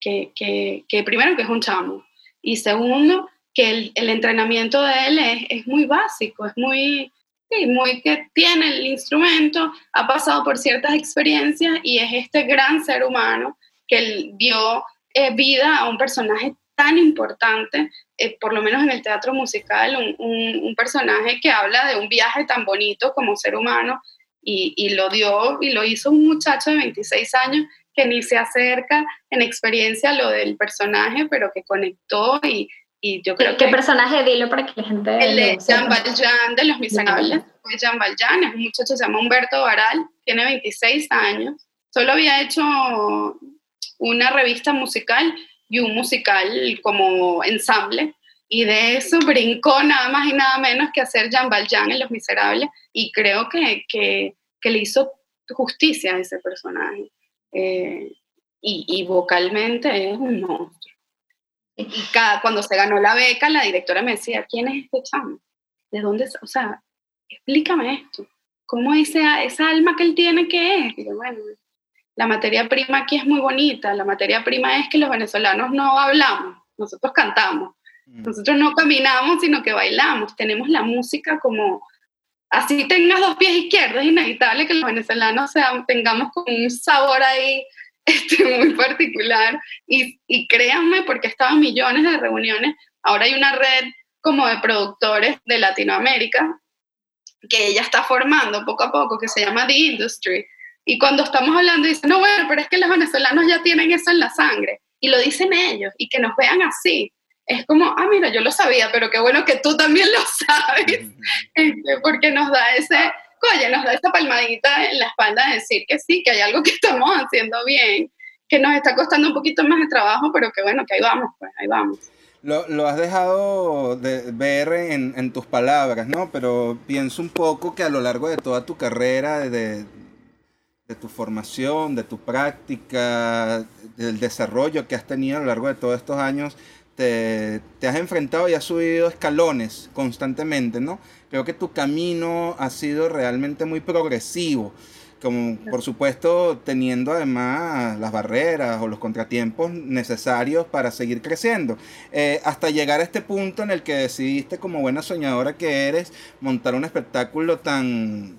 que, que, que primero que es un chamo y segundo que el, el entrenamiento de él es, es muy básico, es muy muy que tiene el instrumento, ha pasado por ciertas experiencias y es este gran ser humano que dio eh, vida a un personaje tan importante, eh, por lo menos en el teatro musical, un, personaje que habla de un viaje tan bonito como ser humano y, lo dio y lo hizo un muchacho de 26 años que ni se acerca en experiencia lo del personaje, pero que conectó y, y yo creo ¿Qué, personaje? Dilo para que la gente... El de Jean Valjean de Los Miserables. Jean Valjean es un muchacho que se llama Humberto Baral, tiene 26 años. Solo había hecho una revista musical y un musical como ensamble. Y de eso brincó nada más y nada menos que hacer Jean Valjean en Los Miserables. Y creo que, que, que le hizo justicia a ese personaje. Eh, y, y, vocalmente es un monstruo. Y cada, cuando se ganó la beca, la directora me decía, ¿quién es este chamo? ¿De dónde? O sea, explícame esto. ¿Cómo esa, esa alma que él tiene qué es? Y bueno, la materia prima aquí es muy bonita. La materia prima es que los venezolanos no hablamos, nosotros cantamos. Mm. Nosotros no caminamos, sino que bailamos. Tenemos la música como, así tengas dos pies izquierdos, es inevitable que los venezolanos sea, tengamos como un sabor ahí este, muy particular. Y, y créanme, porque he estado en millones de reuniones, ahora hay una red como de productores de Latinoamérica que ella está formando poco a poco, que se llama The Industry. Y cuando estamos hablando, dicen, no, bueno, pero es que los venezolanos ya tienen eso en la sangre. Y lo dicen ellos, y que nos vean así. Es como, ah, mira, yo lo sabía, pero qué bueno que tú también lo sabes, este, porque nos da ese, oye, nos da esa palmadita en la espalda de decir que sí, que hay algo que estamos haciendo bien, que nos está costando un poquito más de trabajo, pero que bueno, que ahí vamos, pues ahí vamos. Lo, lo, has dejado de ver en, en, tus palabras, ¿no? Pero pienso un poco que a lo largo de toda tu carrera, de, de tu formación, de tu práctica, del desarrollo que has tenido a lo largo de todos estos años, te, te, has enfrentado y has subido escalones constantemente, ¿no? Creo que tu camino ha sido realmente muy progresivo como por supuesto teniendo además las barreras o los contratiempos necesarios para seguir creciendo, eh, hasta llegar a este punto en el que decidiste como buena soñadora que eres montar un espectáculo tan,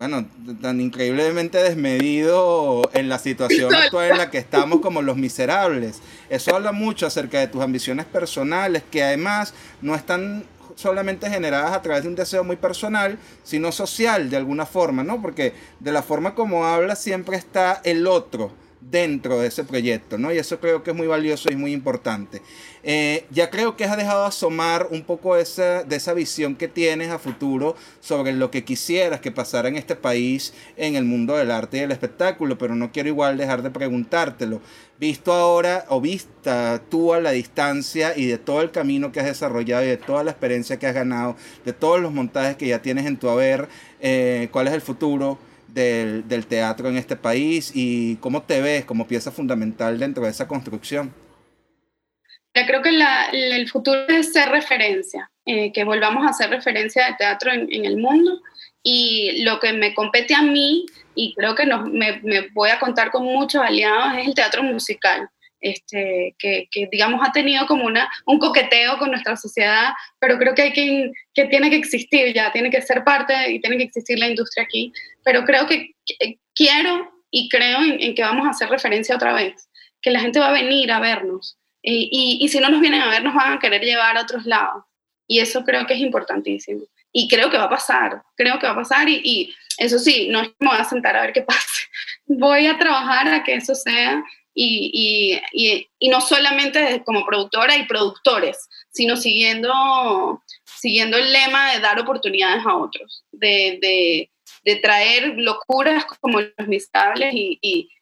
bueno, tan increíblemente desmedido en la situación actual en la que estamos como los miserables. Eso habla mucho acerca de tus ambiciones personales que además no están solamente generadas a través de un deseo muy personal, sino social de alguna forma, ¿no? Porque de la forma como habla siempre está el otro dentro de ese proyecto, ¿no? Y eso creo que es muy valioso y muy importante. Eh, ya creo que has dejado asomar un poco esa, de esa visión que tienes a futuro sobre lo que quisieras que pasara en este país en el mundo del arte y del espectáculo, pero no quiero igual dejar de preguntártelo. Visto ahora o vista tú a la distancia y de todo el camino que has desarrollado y de toda la experiencia que has ganado, de todos los montajes que ya tienes en tu haber, eh, ¿cuál es el futuro? Del, del teatro en este país y cómo te ves como pieza fundamental dentro de esa construcción. Creo que el futuro es ser referencia, eh, que volvamos a ser referencia de teatro en, el mundo. Y lo que me compete a mí, y creo que nos, me, voy a contar con muchos aliados, es el teatro musical. Este, que, que, digamos ha tenido como una, un coqueteo con nuestra sociedad, pero creo que, hay que, que tiene que existir ya, tiene que ser parte y tiene que existir la industria aquí. Pero creo que, quiero y creo en, en, que vamos a hacer referencia otra vez, que la gente va a venir a vernos, y, y, si no nos vienen a ver, nos van a querer llevar a otros lados. Y eso creo que es importantísimo. Y creo que va a pasar, creo que va a pasar. Y, y eso sí, no me voy a sentar a ver qué pasa. Voy a trabajar a que eso sea. Y, y, y, no solamente como productora y productores, sino siguiendo, siguiendo el lema de dar oportunidades a otros, de, de, de traer locuras como los miserables y,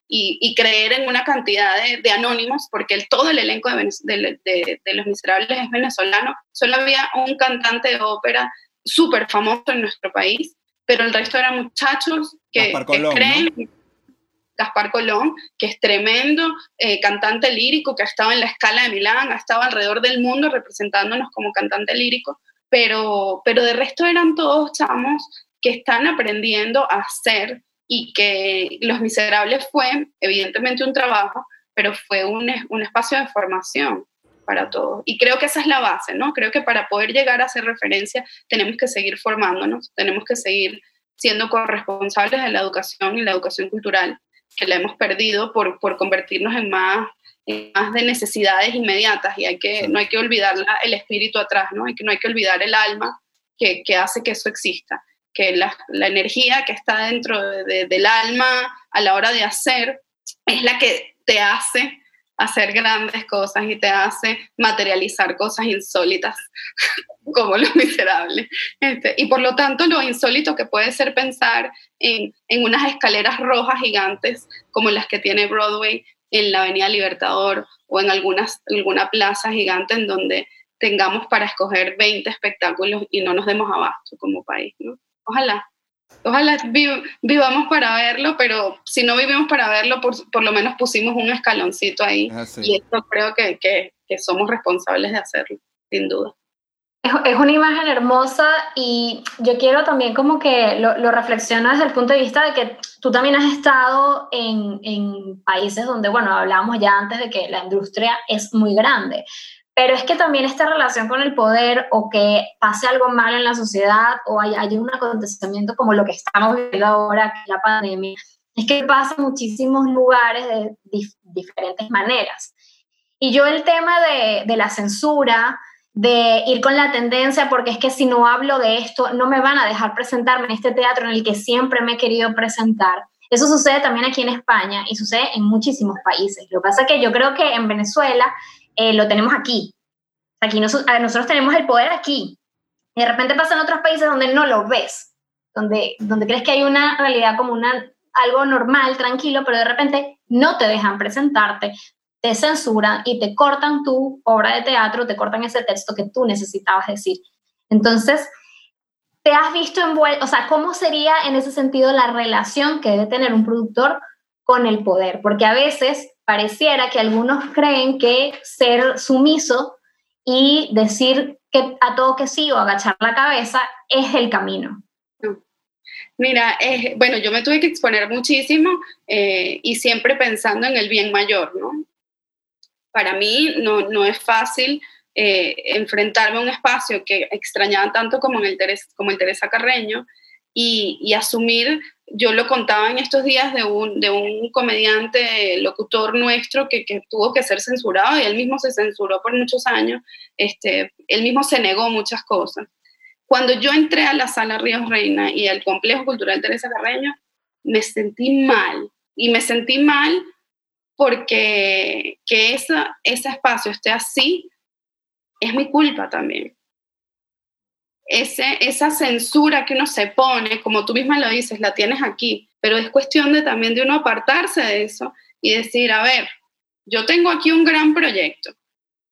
y, creer en una cantidad de, anónimos, porque el, todo el elenco de, de, Los Miserables es venezolano. Solo había un cantante de ópera súper famoso en nuestro país, pero el resto eran muchachos que, creen. Gaspar Colón, que es tremendo eh, cantante lírico, que ha estado en la escala de Milán, ha estado alrededor del mundo representándonos como cantante lírico, pero, pero de resto eran todos chamos que están aprendiendo a ser y que Los Miserables fue evidentemente un trabajo, pero fue un, un, espacio de formación para todos. Y creo que esa es la base, ¿no? Creo que para poder llegar a ser referencia tenemos que seguir formándonos, tenemos que seguir siendo corresponsables de la educación y la educación cultural, que la hemos perdido por, por convertirnos en más, más de necesidades inmediatas y hay que, no hay que olvidar el espíritu atrás, ¿no? Hay que, no hay que olvidar el alma que, que hace que eso exista que la, energía que está dentro de, del alma a la hora de hacer es la que te hace hacer grandes cosas y te hace materializar cosas insólitas como lo miserable. Este, y por lo tanto, lo insólito que puede ser pensar en, en, unas escaleras rojas gigantes como las que tiene Broadway en la Avenida Libertador o en algunas, alguna plaza gigante en donde tengamos para escoger 20 espectáculos y no nos demos abasto como país, ¿no? Ojalá. Ojalá vivamos para verlo, pero si no vivimos para verlo, por, por lo menos pusimos un escaloncito ahí. Ah, y esto creo que, que, que somos responsables de hacerlo, sin duda. Es, una imagen hermosa y yo quiero también como que lo, lo, reflexiono desde el punto de vista de que tú también has estado en, en, países donde, bueno, hablábamos ya antes de que la industria es muy grande, pero es que también esta relación con el poder o que pase algo malo en la sociedad o hay, hay un acontecimiento como lo que estamos viviendo ahora, que es la pandemia, es que pasa en muchísimos lugares de diferentes maneras. Y yo el tema de, de la censura, de ir con la tendencia, porque es que si no hablo de esto, no me van a dejar presentarme en este teatro en el que siempre me he querido presentar. Eso sucede también aquí en España y sucede en muchísimos países. Lo que pasa es que yo creo que en Venezuela eh, lo tenemos aquí. Aquí nosotros tenemos el poder aquí. Y de repente pasa en otros países donde no lo ves, donde, donde crees que hay una realidad como una, algo normal, tranquilo, pero de repente no te dejan presentarte, te censuran y te cortan tu obra de teatro, te cortan ese texto que tú necesitabas decir. Entonces, te has visto envuelto, o sea, ¿cómo sería en ese sentido la relación que debe tener un productor con el poder? Porque a veces pareciera que algunos creen que ser sumiso y decir que a todo que sí o agachar la cabeza es el camino. Mira, bueno, yo me tuve que exponer muchísimo eh, y siempre pensando en el bien mayor, ¿no? para mí no, no es fácil eh, enfrentarme a un espacio que extrañaba tanto como, en el, como el Teresa Carreño y, asumir, yo lo contaba en estos días de un, de un comediante locutor nuestro que, que, tuvo que ser censurado y él mismo se censuró por muchos años, este, él mismo se negó muchas cosas. Cuando yo entré a la sala Ríos Reina y al complejo cultural Teresa Carreño, me sentí mal y me sentí mal porque que esa, ese espacio esté así es mi culpa también. Esa censura que uno se pone, como tú misma lo dices, la tienes aquí, pero es cuestión de también de uno apartarse de eso y decir, a ver, yo tengo aquí un gran proyecto.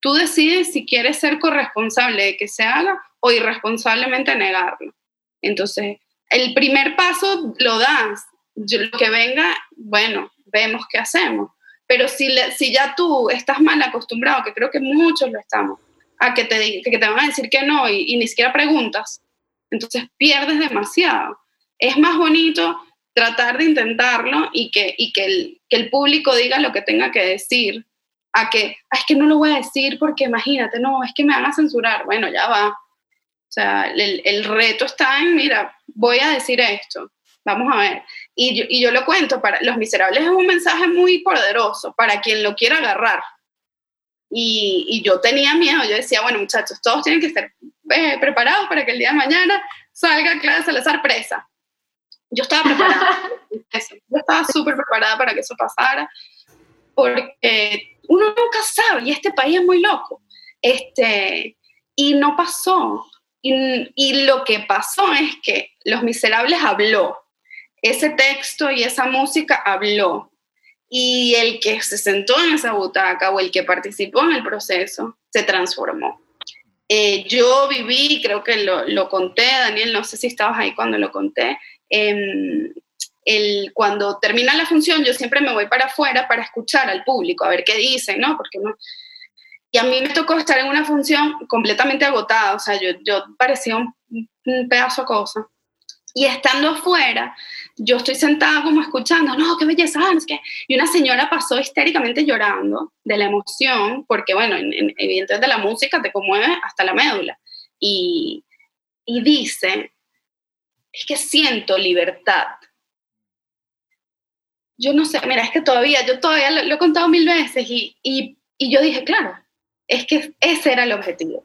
Tú decides si quieres ser corresponsable de que se haga o irresponsablemente negarlo. Entonces, el primer paso lo das. lo que venga, bueno, vemos qué hacemos. Pero si, si ya tú estás mal acostumbrado, que creo que muchos lo estamos, a que te, que te van a decir que no y, ni siquiera preguntas, entonces pierdes demasiado. Es más bonito tratar de intentarlo y que, y que, el, que el público diga lo que tenga que decir, a que, es que no lo voy a decir porque imagínate, no, es que me van a censurar. Bueno, ya va. O sea, el, el reto está en, mira, voy a decir esto, vamos a ver. Y yo, y yo lo cuento, para Los Miserables es un mensaje muy poderoso para quien lo quiera agarrar. Y, y yo tenía miedo, yo decía, bueno muchachos, todos tienen que estar eh, preparados para que el día de mañana salga Clara Salazar presa. Yo estaba preparada, yo estaba súper preparada para que eso pasara, porque uno nunca sabe, y este país es muy loco. Este, y no pasó. Y, y lo que pasó es que Los Miserables habló, ese texto y esa música habló. Y el que se sentó en esa butaca o el que participó en el proceso se transformó. Eh, yo viví, creo que lo, conté, Daniel, no sé si estabas ahí cuando lo conté, em, el, cuando termina la función yo siempre me voy para afuera para escuchar al público, a ver qué dicen, ¿no? Porque no... Y a mí me tocó estar en una función completamente agotada, o sea, yo, yo parecía un, un pedazo de cosa. Y estando afuera, yo estoy sentada como escuchando, no, qué belleza, ah, Y una señora pasó histéricamente llorando de la emoción, porque bueno, evidentemente la música te conmueve hasta la médula. Y, y dice, es que siento libertad. Yo no sé, mira, es que todavía, yo todavía lo, he contado mil veces y, y, yo dije, claro, es que ese era el objetivo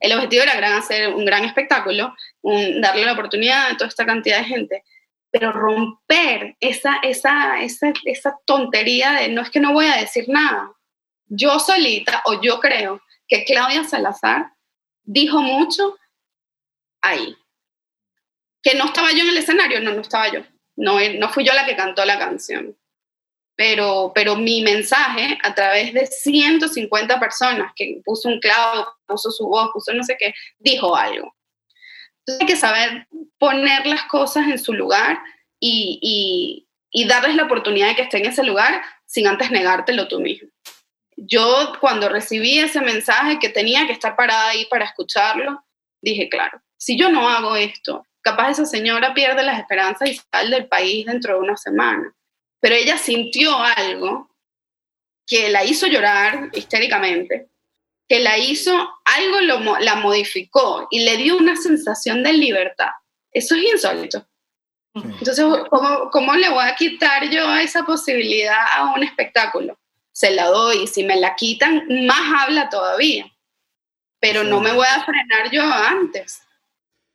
el objetivo era hacer un gran espectáculo, darle la oportunidad a toda esta cantidad de gente, pero romper esa, esa, esa, esa tontería de no es que no voy a decir nada. Yo solita, o yo creo que Claudia Salazar dijo mucho ahí. Que no estaba yo en el escenario, no, no estaba yo. No, no fui yo la que cantó la canción. pero, pero mi mensaje a través de 150 personas que puso un clavo, puso su voz, puso no sé qué, dijo algo. Entonces hay que saber poner las cosas en su lugar y, darles la oportunidad de que estén en ese lugar sin antes negártelo tú mismo. Yo cuando recibí ese mensaje que tenía que estar parada ahí para escucharlo, dije, claro, si yo no hago esto, capaz esa señora pierde las esperanzas y sale del país dentro de una semana pero ella sintió algo que la hizo llorar histéricamente, que la hizo, algo lo, la modificó y le dio una sensación de libertad. Eso es insólito. Entonces, ¿cómo, ¿cómo, le voy a quitar yo esa posibilidad a un espectáculo? Se la doy, y si me la quitan, más habla todavía. Pero no me voy a frenar yo antes.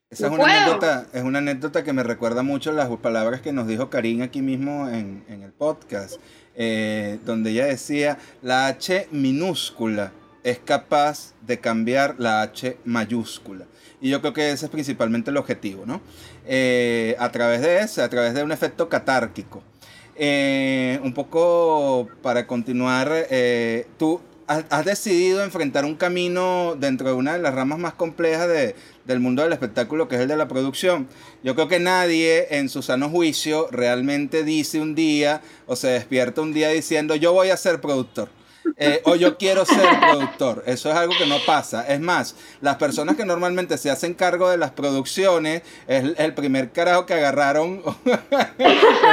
Esa es, una anécdota, es una anécdota que me recuerda mucho las palabras que nos dijo Karin aquí mismo en, el podcast, eh, donde ella decía, la H minúscula es capaz de cambiar la H mayúscula. Y yo creo que ese es principalmente el objetivo, ¿no? Eh, a través de eso, a través de un efecto catárquico. Eh, un poco para continuar, tú has, decidido enfrentar un camino dentro de una de las ramas más complejas de, del mundo del espectáculo, que es el de la producción. Yo creo que nadie en su sano juicio realmente dice un día o se despierta un día diciendo yo voy a ser productor. Eh, o yo quiero ser productor. Eso es algo que no pasa. Es más, las personas que normalmente se hacen cargo de las producciones es el primer carajo que agarraron en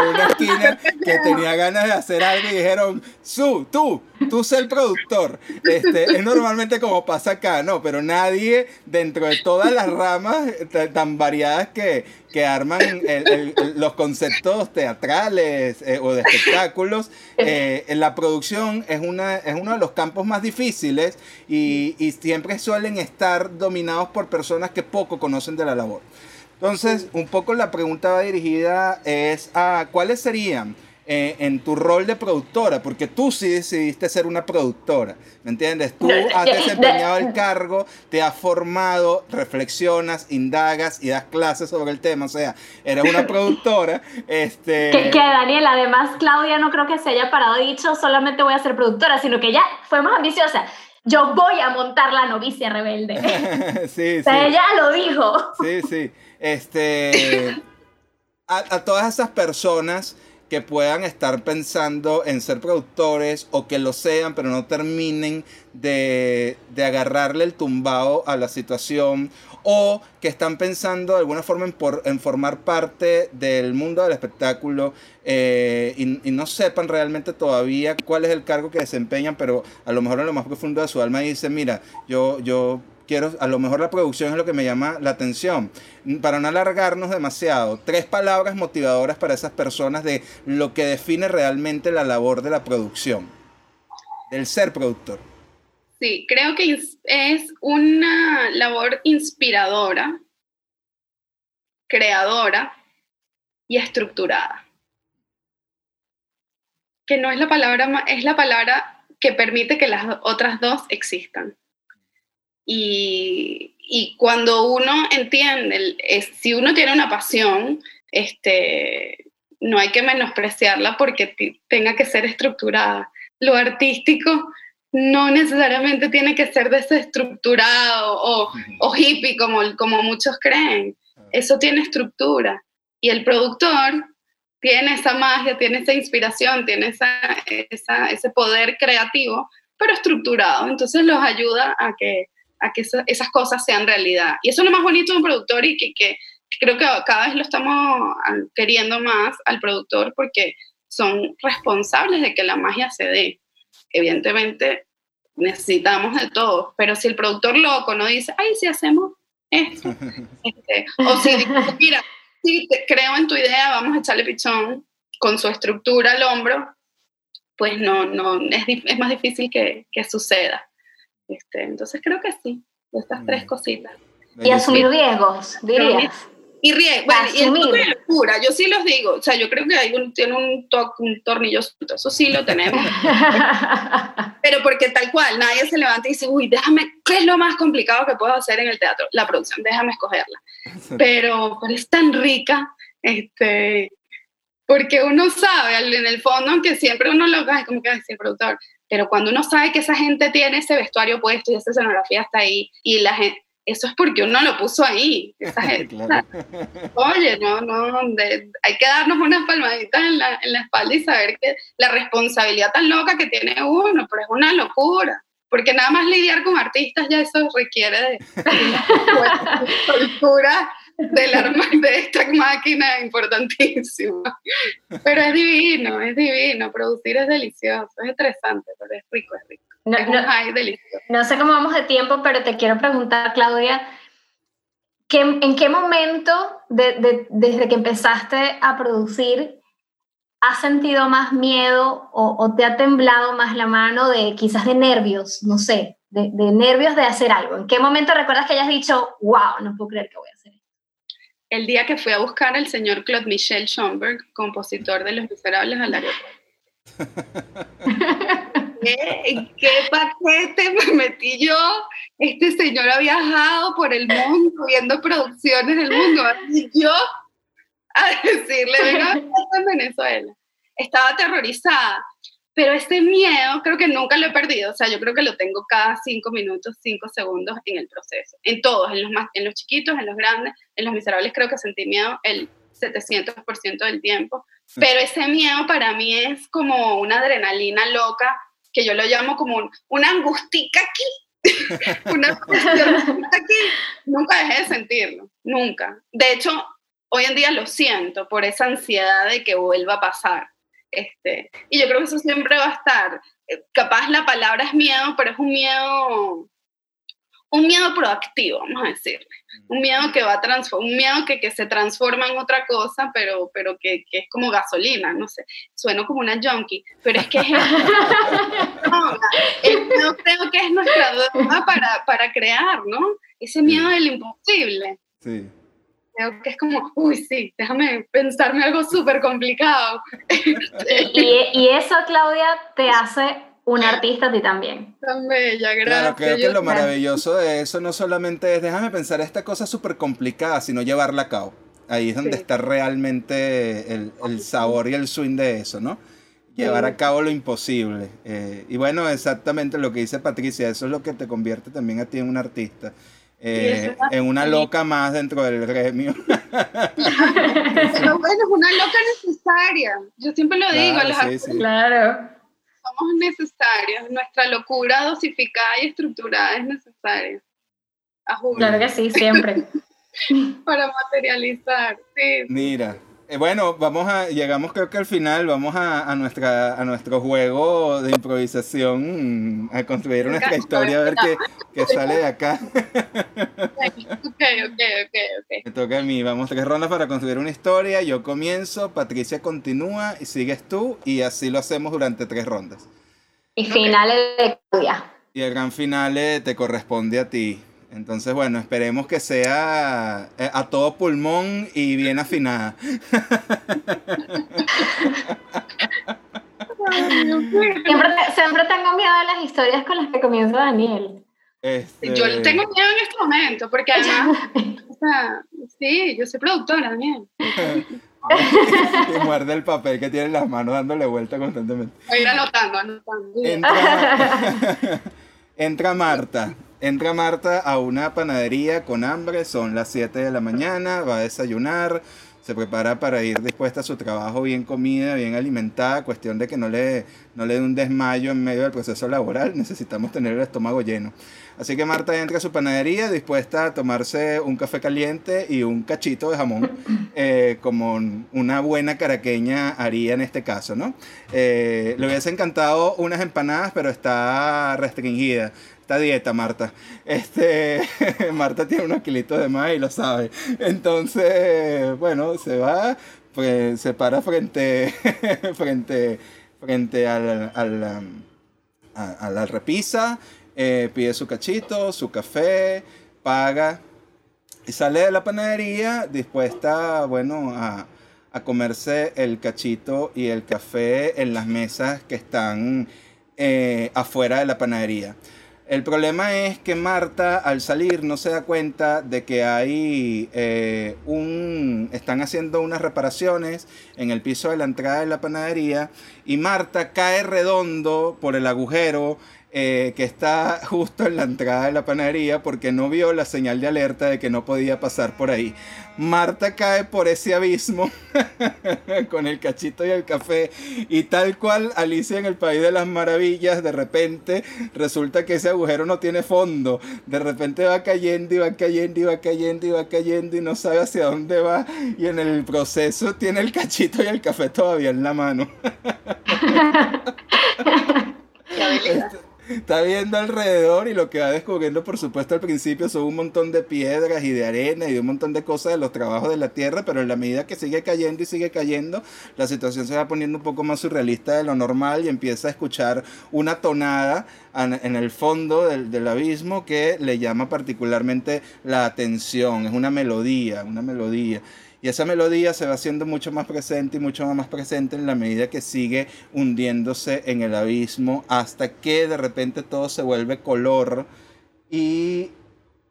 una esquina que tenía ganas de hacer algo y dijeron, Su, tú, tú sé el productor. Este, es normalmente como pasa acá, ¿no? Pero nadie dentro de todas las ramas tan variadas que, que arman los conceptos teatrales eh, o de espectáculos. Eh, la producción es, una, es uno de los campos más difíciles y, y siempre suelen estar dominados por personas que poco conocen de la labor. Entonces, un poco la pregunta va dirigida es a cuáles serían eh, en tu rol de productora, porque tú sí decidiste ser una productora, ¿me entiendes? Tú has desempeñado el cargo, te has formado, reflexionas, indagas y das clases sobre el tema, o sea, eres una productora. este... Que, Daniel, además Claudia no creo que se haya parado y dicho solamente voy a ser productora, sino que ella fue más ambiciosa yo voy a montar la novicia rebelde. sí, sí. ella lo dijo. Sí, sí. Este, a, a, todas esas personas que puedan estar pensando en ser productores o que lo sean, pero no terminen de, agarrarle el tumbao a la situación o que están pensando de alguna forma en, por, en formar parte del mundo del espectáculo eh, y, y, no sepan realmente todavía cuál es el cargo que desempeñan, pero a lo mejor en lo más profundo de su alma dicen, mira, yo, yo quiero, a lo mejor la producción es lo que me llama la atención. Para no alargarnos demasiado, tres palabras motivadoras para esas personas de lo que define realmente la labor de la producción, del ser productor. Sí, creo que es una labor inspiradora, creadora y estructurada. Que no es la palabra, es la palabra que permite que las otras dos existan. Y, cuando uno entiende, si uno tiene una pasión, este, no hay que menospreciarla porque tenga que ser estructurada. Lo artístico no necesariamente tiene que ser desestructurado o, o hippie como, como muchos creen. Eso tiene estructura. Y el productor tiene esa magia, tiene esa inspiración, tiene esa, ese poder creativo, pero estructurado. Entonces los ayuda a que a que esas cosas sean realidad. Y eso es lo más bonito de un productor y que, que creo que cada vez lo estamos queriendo más al productor porque son responsables de que la magia se dé. Evidentemente necesitamos de todo, pero si el productor loco no dice, ay, si hacemos esto, este, o si mira, si creo en tu idea, vamos a echarle pichón con su estructura al hombro, pues no, no, es, es más difícil que, que suceda. Este, entonces creo que sí, estas tres cositas. Y asumir riesgos, dirías. Y riesgos, bueno, y es locura, yo sí los digo, o sea, yo creo que hay un, tiene un, un tornillo suelto, eso sí lo tenemos. pero porque tal cual, nadie se levanta y dice, uy, déjame, ¿qué es lo más complicado que puedo hacer en el teatro? La producción, déjame escogerla. Pero, pero es tan rica, este, porque uno sabe en el fondo que siempre uno lo ve como que el productor, pero cuando uno sabe que esa gente tiene ese vestuario puesto y esa escenografía está ahí y la gente, eso es porque uno lo puso ahí. Esa gente, Oye, no, no, hay que darnos unas palmaditas en la, en la espalda y saber que la responsabilidad tan loca que tiene uno, pero es una locura porque nada más lidiar con artistas ya eso requiere de una cultura del arma de esta máquina importantísima. Pero es divino, es divino, producir es delicioso, es estresante, pero es rico, es rico. No, es delicioso. no sé cómo vamos de tiempo, pero te quiero preguntar, Claudia, ¿en qué momento desde que empezaste a producir has sentido más miedo o, te ha temblado más la mano de quizás de nervios, no sé, de, nervios de hacer algo? ¿En qué momento recuerdas que hayas dicho, wow, no puedo creer que voy a hacer esto? El día que fui a buscar al señor Claude Michel Schomburg, compositor de Los Miserables al aeropuerto. ¿Qué, ¿Qué paquete me metí yo? Este señor ha viajado por el mundo viendo producciones del mundo. Y yo a decirle, venga, en Venezuela. Estaba aterrorizada, pero este miedo creo que nunca lo he perdido, o sea, yo creo que lo tengo cada cinco minutos, cinco segundos en el proceso, en todos, en los, más, en los chiquitos, en los grandes, en los miserables creo que sentí miedo el 700% del tiempo, pero ese miedo para mí es como una adrenalina loca, que yo lo llamo como una angustica aquí, una aquí, nunca dejé de sentirlo, nunca. De hecho, hoy en día lo siento por esa ansiedad de que vuelva a pasar. Este, y yo creo que eso siempre va a estar. Eh, capaz la palabra es miedo, pero es un miedo, un miedo proactivo, vamos a decirle. Un miedo que va a transformar, un miedo que, que, se transforma en otra cosa, pero, pero que, que, es como gasolina, no sé. Sueno como una junkie, pero es que es no, creo que es nuestra droga para, para crear, ¿no? Ese miedo del imposible. Sí que es como, uy, sí, déjame pensarme algo súper complicado. y, eso, Claudia, te hace un artista a ti también. Tan bella, gracias. Claro, creo que lo maravilloso de eso no solamente es déjame pensar esta cosa súper complicada, sino llevarla a cabo. Ahí es donde está realmente el, el, sabor y el swing de eso, ¿no? Llevar a cabo lo imposible. Eh, y bueno, exactamente lo que dice Patricia, eso es lo que te convierte también a ti en un artista. Eh, en una loca más dentro del gremio. Pero bueno, es una loca necesaria. Yo siempre lo digo, claro. Somos necesarios. Nuestra locura dosificada y estructurada es necesaria. Claro que sí, siempre. Para materializar. Sí. Mira, eh, bueno, vamos a, llegamos creo que al final, vamos a, nuestra, a nuestro juego de improvisación, a construir nuestra historia, a ver qué, sale de acá. ok, ok, ok, ok. Me toca a mí, vamos tres rondas para construir una historia, yo comienzo, Patricia continúa y sigues tú y así lo hacemos durante tres rondas. Y finales de Claudia. Y el gran final te corresponde a ti. Entonces, bueno, esperemos que sea eh, a todo pulmón y bien afinada. siempre, tengo miedo de las historias con las que comienza Daniel. Este, yo tengo miedo en este momento, porque además, o sea, sí, yo soy productora Daniel. y muerde el papel que tiene en las manos dándole vuelta constantemente. Voy a ir anotando, anotando. entra Marta. Entra Marta a una panadería con hambre, son las 7 de la mañana, va a desayunar, se prepara para ir dispuesta a su trabajo bien comida, bien alimentada, cuestión de que no le, no le dé un desmayo en medio del proceso laboral, necesitamos tener el estómago lleno. Así que Marta entra a su panadería dispuesta a tomarse un café caliente y un cachito de jamón, eh, como una buena caraqueña haría en este caso, ¿no? Eh, le hubiese encantado unas empanadas, pero está restringida dieta, Marta. Este, Marta tiene unos kilitos de más y lo sabe. Entonces, bueno, se va, pues se para frente, frente, frente al, al, a, la repisa, eh, pide su cachito, su café, paga y sale de la panadería dispuesta, bueno, a, a comerse el cachito y el café en las mesas que están eh, afuera de la panadería. El problema es que Marta al salir no se da cuenta de que hay eh, un... están haciendo unas reparaciones en el piso de la entrada de la panadería y Marta cae redondo por el agujero eh, que está justo en la entrada de la panadería porque no vio la señal de alerta de que no podía pasar por ahí. Marta cae por ese abismo con el cachito y el café y tal cual Alicia en el País de las Maravillas, de repente resulta que ese agujero no tiene fondo, de repente va cayendo y va cayendo y va cayendo y va cayendo y no sabe hacia dónde va y en el proceso tiene el cachito y el café todavía en la mano. está viendo alrededor y lo que va descubriendo, por supuesto, al principio son un montón de piedras y de arena y un montón de cosas de los trabajos de la tierra, pero en la medida que sigue cayendo y sigue cayendo, la situación se va poniendo un poco más surrealista de lo normal y empieza a escuchar una tonada en el fondo del, del abismo que le llama particularmente la atención, es una melodía, una melodía. Y esa melodía se va haciendo mucho más presente y mucho más presente en la medida que sigue hundiéndose en el abismo hasta que de repente todo se vuelve color y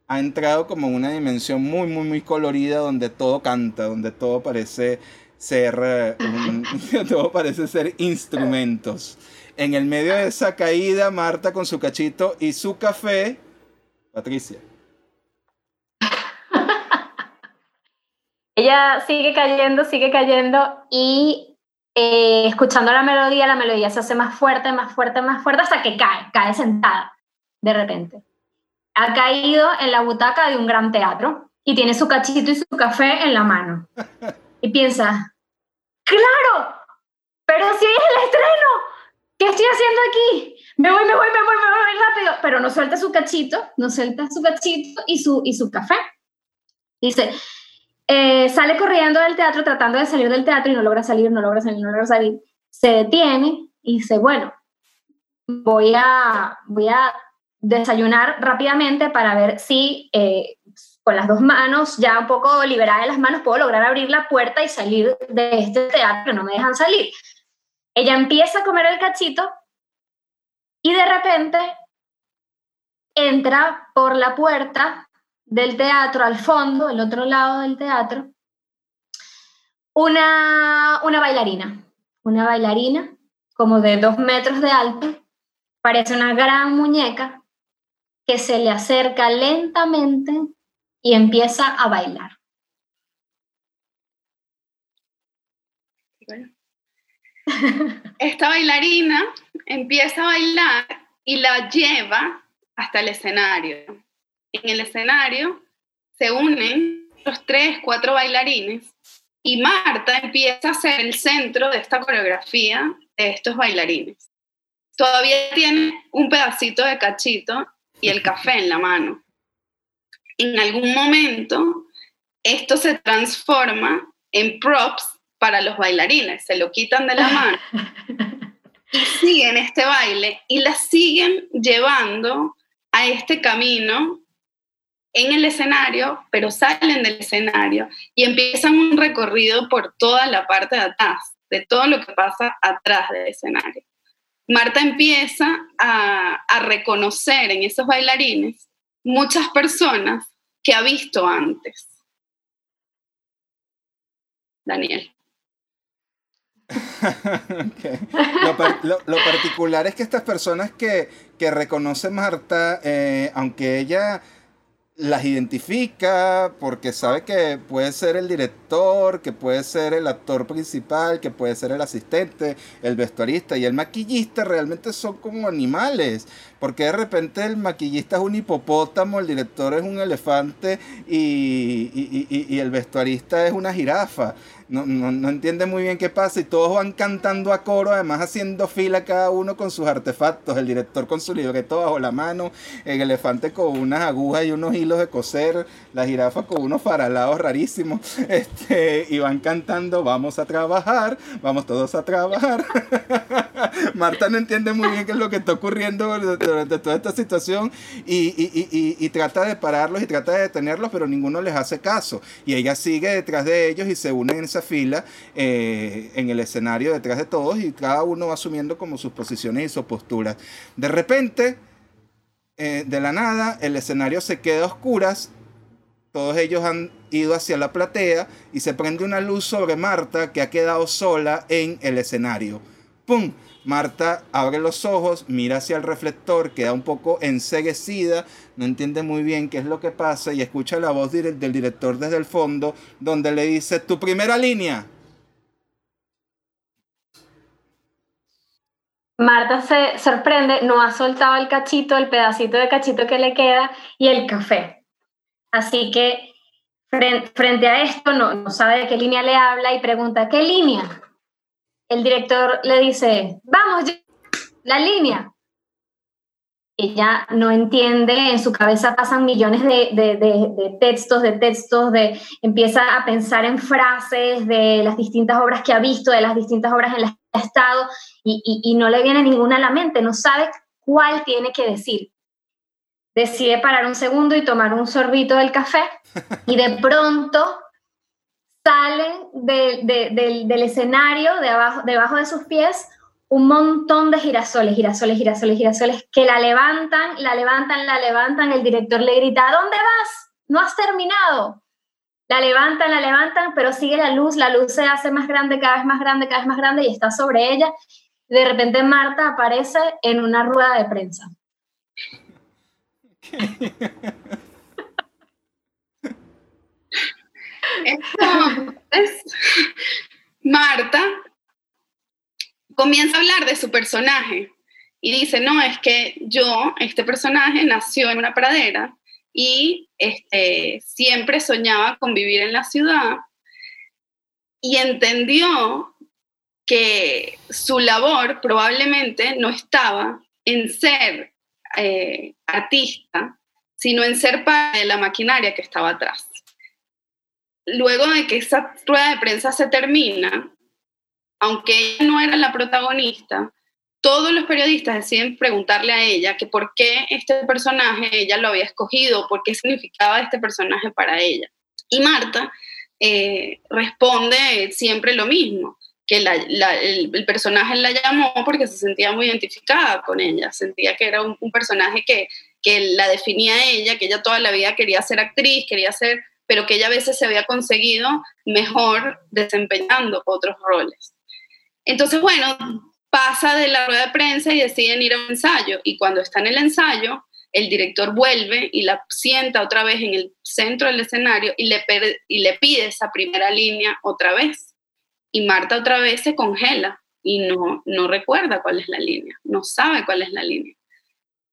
ha entrado como en una dimensión muy, muy, muy colorida donde todo canta, donde todo parece ser, eh, todo parece ser instrumentos. En el medio de esa caída, Marta con su cachito y su café, Patricia. Ella sigue cayendo, sigue cayendo y eh, escuchando la melodía, la melodía se hace más fuerte, más fuerte, más fuerte hasta que cae, cae sentada de repente. Ha caído en la butaca de un gran teatro y tiene su cachito y su café en la mano. Y piensa, claro, pero si es el estreno, ¿qué estoy haciendo aquí? Me voy, me voy, me voy, me voy rápido. Pero no suelta su cachito, no suelta su cachito y su, y su café. Dice, eh, sale corriendo del teatro tratando de salir del teatro y no logra salir, no logra salir, no logra salir. Se detiene y dice, bueno, voy a, voy a desayunar rápidamente para ver si eh, con las dos manos, ya un poco liberada de las manos, puedo lograr abrir la puerta y salir de este teatro que no me dejan salir. Ella empieza a comer el cachito y de repente entra por la puerta del teatro al fondo, el otro lado del teatro, una, una bailarina, una bailarina como de dos metros de alto, parece una gran muñeca que se le acerca lentamente y empieza a bailar. Esta bailarina empieza a bailar y la lleva hasta el escenario en el escenario se unen los tres, cuatro bailarines y Marta empieza a ser el centro de esta coreografía de estos bailarines. Todavía tiene un pedacito de cachito y el café en la mano. En algún momento esto se transforma en props para los bailarines, se lo quitan de la mano y siguen este baile y la siguen llevando a este camino en el escenario, pero salen del escenario y empiezan un recorrido por toda la parte de atrás, de todo lo que pasa atrás del escenario. Marta empieza a, reconocer en esos bailarines muchas personas que ha visto antes. Daniel. lo, particular es que estas personas que, reconoce Marta, eh, aunque ella las identifica porque sabe que puede ser el director, que puede ser el actor principal, que puede ser el asistente, el vestuarista y el maquillista realmente son como animales, porque de repente el maquillista es un hipopótamo, el director es un elefante y, y el vestuarista es una jirafa no, no, no, entiende muy bien qué pasa y todos van cantando a coro, además haciendo fila cada uno con sus artefactos, el director con su libreto bajo la mano, el elefante con unas agujas y unos hilos de coser, la jirafa con unos faralados rarísimos, este, y van cantando, vamos a trabajar, vamos todos a trabajar. Marta no entiende muy bien qué es lo que está ocurriendo durante toda esta situación y, trata de pararlos y trata de detenerlos, pero ninguno les hace caso. Y ella sigue detrás de ellos y se une en esa fila eh, en el escenario detrás de todos y cada uno va asumiendo como sus posiciones y sus posturas. De repente, eh, de la nada, el escenario se queda a oscuras. Todos ellos han ido hacia la platea y se prende una luz sobre Marta que ha quedado sola en el escenario. ¡Pum! Marta abre los ojos, mira hacia el reflector, queda un poco enseguecida, no entiende muy bien qué es lo que pasa y escucha la voz del director desde el fondo donde le dice, tu primera línea. Marta se sorprende, no ha soltado el cachito, el pedacito de cachito que le queda y el café. Así que frente a esto no, no sabe de qué línea le habla y pregunta, ¿qué línea? El director le dice, vamos, la línea. Ella no entiende, en su cabeza pasan millones de, de, textos, de textos, de, empieza a pensar en frases de las distintas obras que ha visto, de las distintas obras en las que ha estado, y, no le viene ninguna a la mente, no sabe cuál tiene que decir. Decide parar un segundo y tomar un sorbito del café y de pronto sale del, escenario, de abajo, debajo de sus pies, un montón de girasoles, girasoles, girasoles, girasoles, que la levantan, la levantan, la levantan, el director le grita, ¿a dónde vas? No has terminado. La levantan, la levantan, pero sigue la luz, la luz se hace más grande, cada vez más grande, cada vez más grande y está sobre ella de repente Marta aparece en una rueda de prensa. Marta comienza a hablar de su personaje y dice, no, es que yo, este personaje nació en una pradera y este, siempre soñaba con vivir en la ciudad y entendió que su labor probablemente no estaba en ser eh, artista, sino en ser parte de la maquinaria que estaba atrás. Luego de que esa rueda de prensa se termina, aunque ella no era la protagonista, todos los periodistas deciden preguntarle a ella que por qué este personaje ella lo había escogido, por qué significaba este personaje para ella. Y Marta eh, responde siempre lo mismo que el, personaje la llamó porque se sentía muy identificada con ella, sentía que era un, personaje que, que, la definía a ella, que ella toda la vida quería ser actriz, quería ser, pero que ella a veces se había conseguido mejor desempeñando otros roles. Entonces, bueno, pasa de la rueda de prensa y deciden ir a un ensayo, y cuando está en el ensayo, el director vuelve y la sienta otra vez en el centro del escenario y le, y le pide esa primera línea otra vez y Marta otra vez se congela y no, no recuerda cuál es la línea, no sabe cuál es la línea.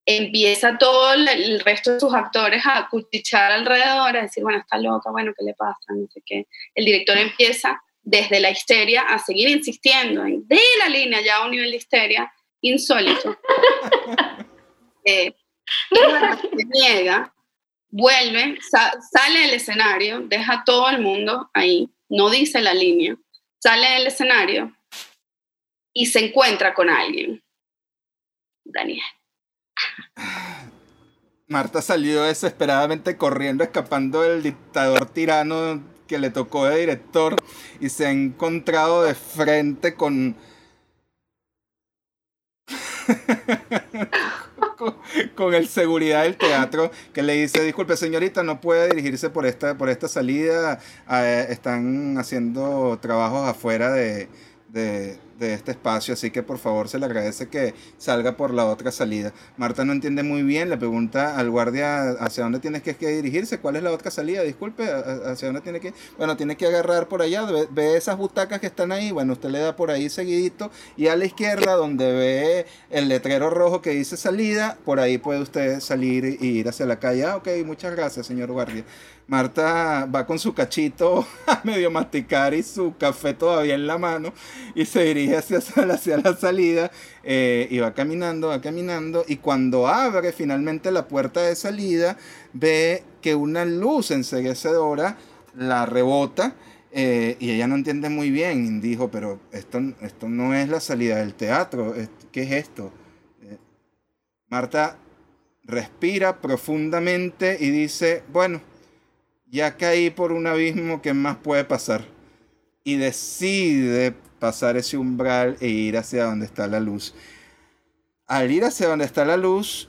Empieza todo el resto de sus actores a cuchichar alrededor, a decir, bueno, está loca, bueno, ¿qué le pasa? No sé qué. El director empieza desde la histeria a seguir insistiendo en de la línea ya a un nivel de histeria insólito. eh, se niega, vuelve, sale del escenario, deja a todo el mundo ahí, no dice la línea sale del escenario y se encuentra con alguien. Daniel. Marta salió desesperadamente corriendo, escapando del dictador tirano que le tocó de director y se ha encontrado de frente con con, el seguridad del teatro que le dice, disculpe señorita, no puede dirigirse por esta, por esta salida, eh, están haciendo trabajos afuera de, de, de este espacio, así que por favor se le agradece que salga por la otra salida. Marta no entiende muy bien, le pregunta al guardia hacia dónde tienes que, dirigirse, cuál es la otra salida, disculpe, hacia dónde tiene que Bueno, tiene que agarrar por allá, ve, esas butacas que están ahí, bueno, usted le da por ahí seguidito y a la izquierda donde ve el letrero rojo que dice salida, por ahí puede usted salir e ir hacia la calle. Ah, ok, muchas gracias, señor guardia. Marta va con su cachito a medio masticar y su café todavía en la mano y se dirige hacia, hacia la salida eh, y va caminando, va caminando y cuando abre finalmente la puerta de salida ve que una luz enseguecedora la rebota eh, y ella no entiende muy bien, dijo, pero esto, esto no es la salida del teatro, ¿qué es esto? Eh, Marta respira profundamente y dice, bueno, ya caí por un abismo que más puede pasar. Y decide pasar ese umbral e ir hacia donde está la luz. Al ir hacia donde está la luz,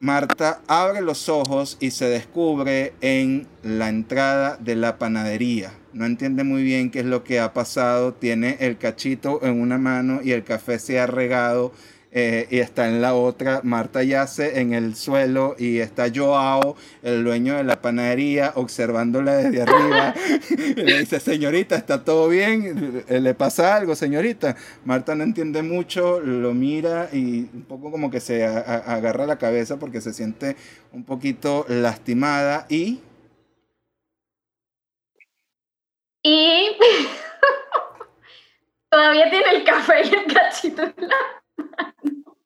Marta abre los ojos y se descubre en la entrada de la panadería. No entiende muy bien qué es lo que ha pasado. Tiene el cachito en una mano y el café se ha regado eh, y está en la otra. Marta yace en el suelo y está Joao, el dueño de la panadería, observándola desde arriba. le dice, señorita, ¿está todo bien? ¿Le pasa algo, señorita? Marta no entiende mucho, lo mira y un poco como que se agarra la cabeza porque se siente un poquito lastimada y... Y todavía tiene el café y el cachito en la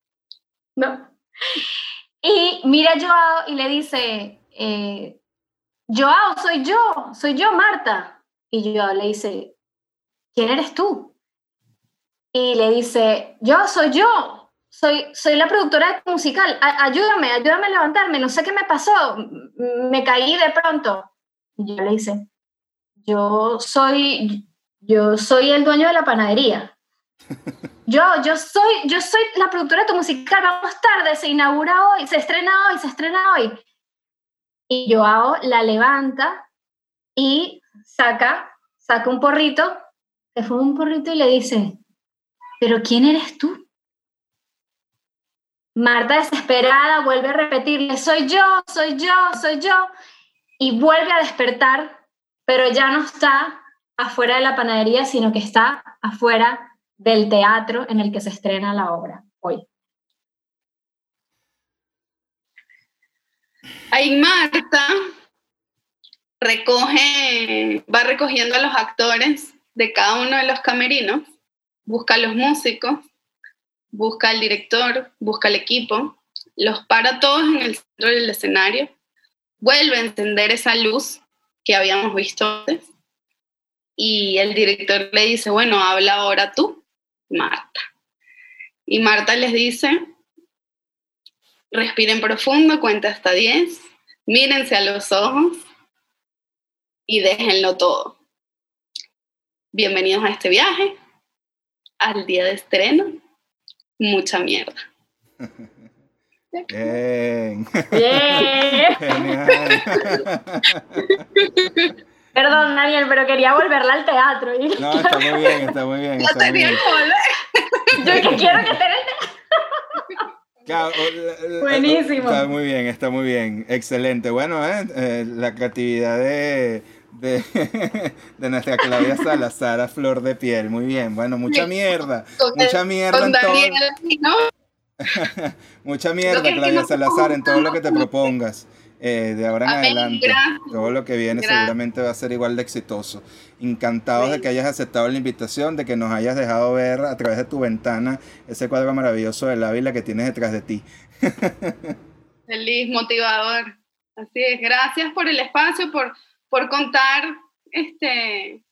no. Y mira a Joao y le dice, eh, Joao, soy yo, soy yo, Marta. Y Joao le dice, ¿quién eres tú? Y le dice, yo soy yo, soy, soy la productora musical, ayúdame, ayúdame a levantarme, no sé qué me pasó, me caí de pronto. Y yo le dice, yo soy, yo soy el dueño de la panadería. Yo, yo soy, yo soy la productora de tu musical, vamos tarde, se inaugura hoy, se estrena hoy, se estrena hoy. Y Joao la levanta y saca, saca un porrito, le fue un porrito y le dice, ¿pero quién eres tú? Marta desesperada vuelve a repetirle, soy yo, soy yo, soy yo, y vuelve a despertar, pero ya no está afuera de la panadería, sino que está afuera del teatro en el que se estrena la obra hoy. Ahí Marta recoge, va recogiendo a los actores de cada uno de los camerinos, busca a los músicos, busca al director, busca al equipo, los para todos en el centro del escenario, vuelve a encender esa luz que habíamos visto antes y el director le dice, bueno, habla ahora tú. Marta. Y Marta les dice, respiren profundo, cuenta hasta 10, mírense a los ojos y déjenlo todo. Bienvenidos a este viaje, al día de estreno, mucha mierda. Bien. Bien. Perdón, Daniel, pero quería volverla al teatro. No, está muy bien, está muy bien. Está muy bien. Yo que quiero que esté Buenísimo. Está muy bien, está muy bien. Excelente. Bueno, eh, eh la creatividad de, de, de, nuestra Claudia Salazar a flor de piel. Muy bien. Bueno, mucha mierda. mucha mierda en Daniel, todo. mucha mierda, Claudia Salazar, en todo lo que te propongas. Eh, de ahora en adelante. Todo lo que viene seguramente va a ser igual de exitoso. Encantados de que hayas aceptado la invitación, de que nos hayas dejado ver a través de tu ventana ese cuadro maravilloso del Ávila que tienes detrás de ti. Feliz, motivador. Así es. Gracias por el espacio, por, por contar, este,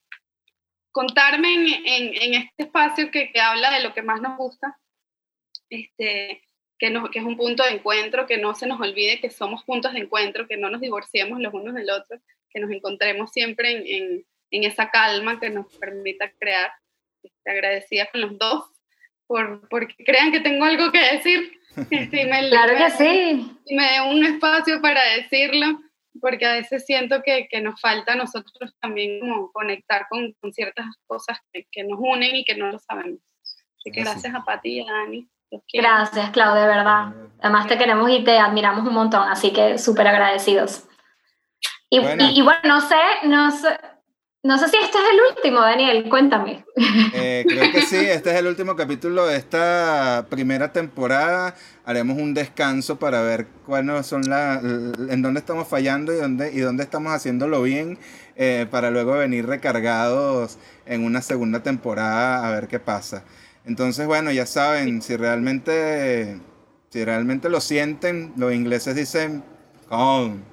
contarme en, en, este espacio que, que habla de lo que más nos gusta. Este, que, que es un punto de encuentro, que no se nos olvide que somos puntos de encuentro, que no nos divorciemos los unos del otro, que nos encontremos siempre en, en, esa calma que nos permita crear. Estoy agradecida con los dos por porque crean que tengo algo que decir. Este, me, claro que sí. Y me dé un espacio para decirlo, porque a veces siento que, que nos falta a nosotros también como conectar con, con ciertas cosas que, que, nos unen y que no lo sabemos. Así que gracias a Pati y a Dani. Gracias, Clau, de verdad. Además te queremos y te admiramos un montón, así que súper agradecidos. Y bueno. Y, bueno, no sé, no sé, no sé si este es el último, Daniel, cuéntame. Eh, creo que sí, este es el último capítulo de esta primera temporada. Haremos un descanso para ver cuáles son las, en dónde estamos fallando y dónde, y dónde estamos haciéndolo bien, eh, para luego venir recargados en una segunda temporada a ver qué pasa. Entonces, bueno, ya saben, si realmente, si realmente lo sienten, los ingleses dicen calm.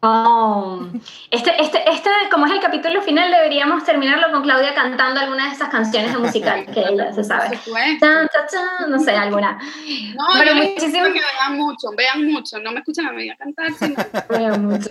Calm. Este, este, este, como es el capítulo final, deberíamos terminarlo con Claudia cantando alguna de esas canciones de musical que ella se sabe. no sé, alguna. No, Pero muchísimo... que vean mucho, vean mucho. No me escuchan a mí a cantar, sino... vean mucho.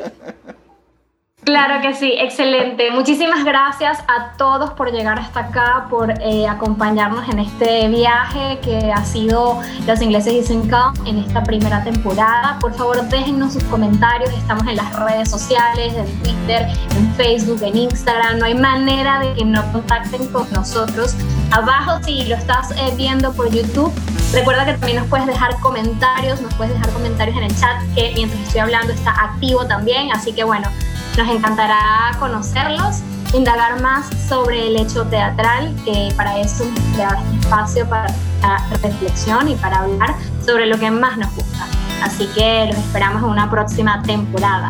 Claro que sí, excelente. Muchísimas gracias a todos por llegar hasta acá, por eh, acompañarnos en este viaje que ha sido Los Ingleses Dicen Come en esta primera temporada. Por favor, déjennos sus comentarios. Estamos en las redes sociales, en Twitter, en Facebook, en Instagram. No hay manera de que no contacten con nosotros. Abajo, si lo estás eh, viendo por YouTube, recuerda que también nos puedes dejar comentarios, nos puedes dejar comentarios en el chat que mientras estoy hablando está activo también. Así que bueno, nos encantará conocerlos, indagar más sobre el hecho teatral, que para eso hemos este espacio para reflexión y para hablar sobre lo que más nos gusta. Así que los esperamos en una próxima temporada.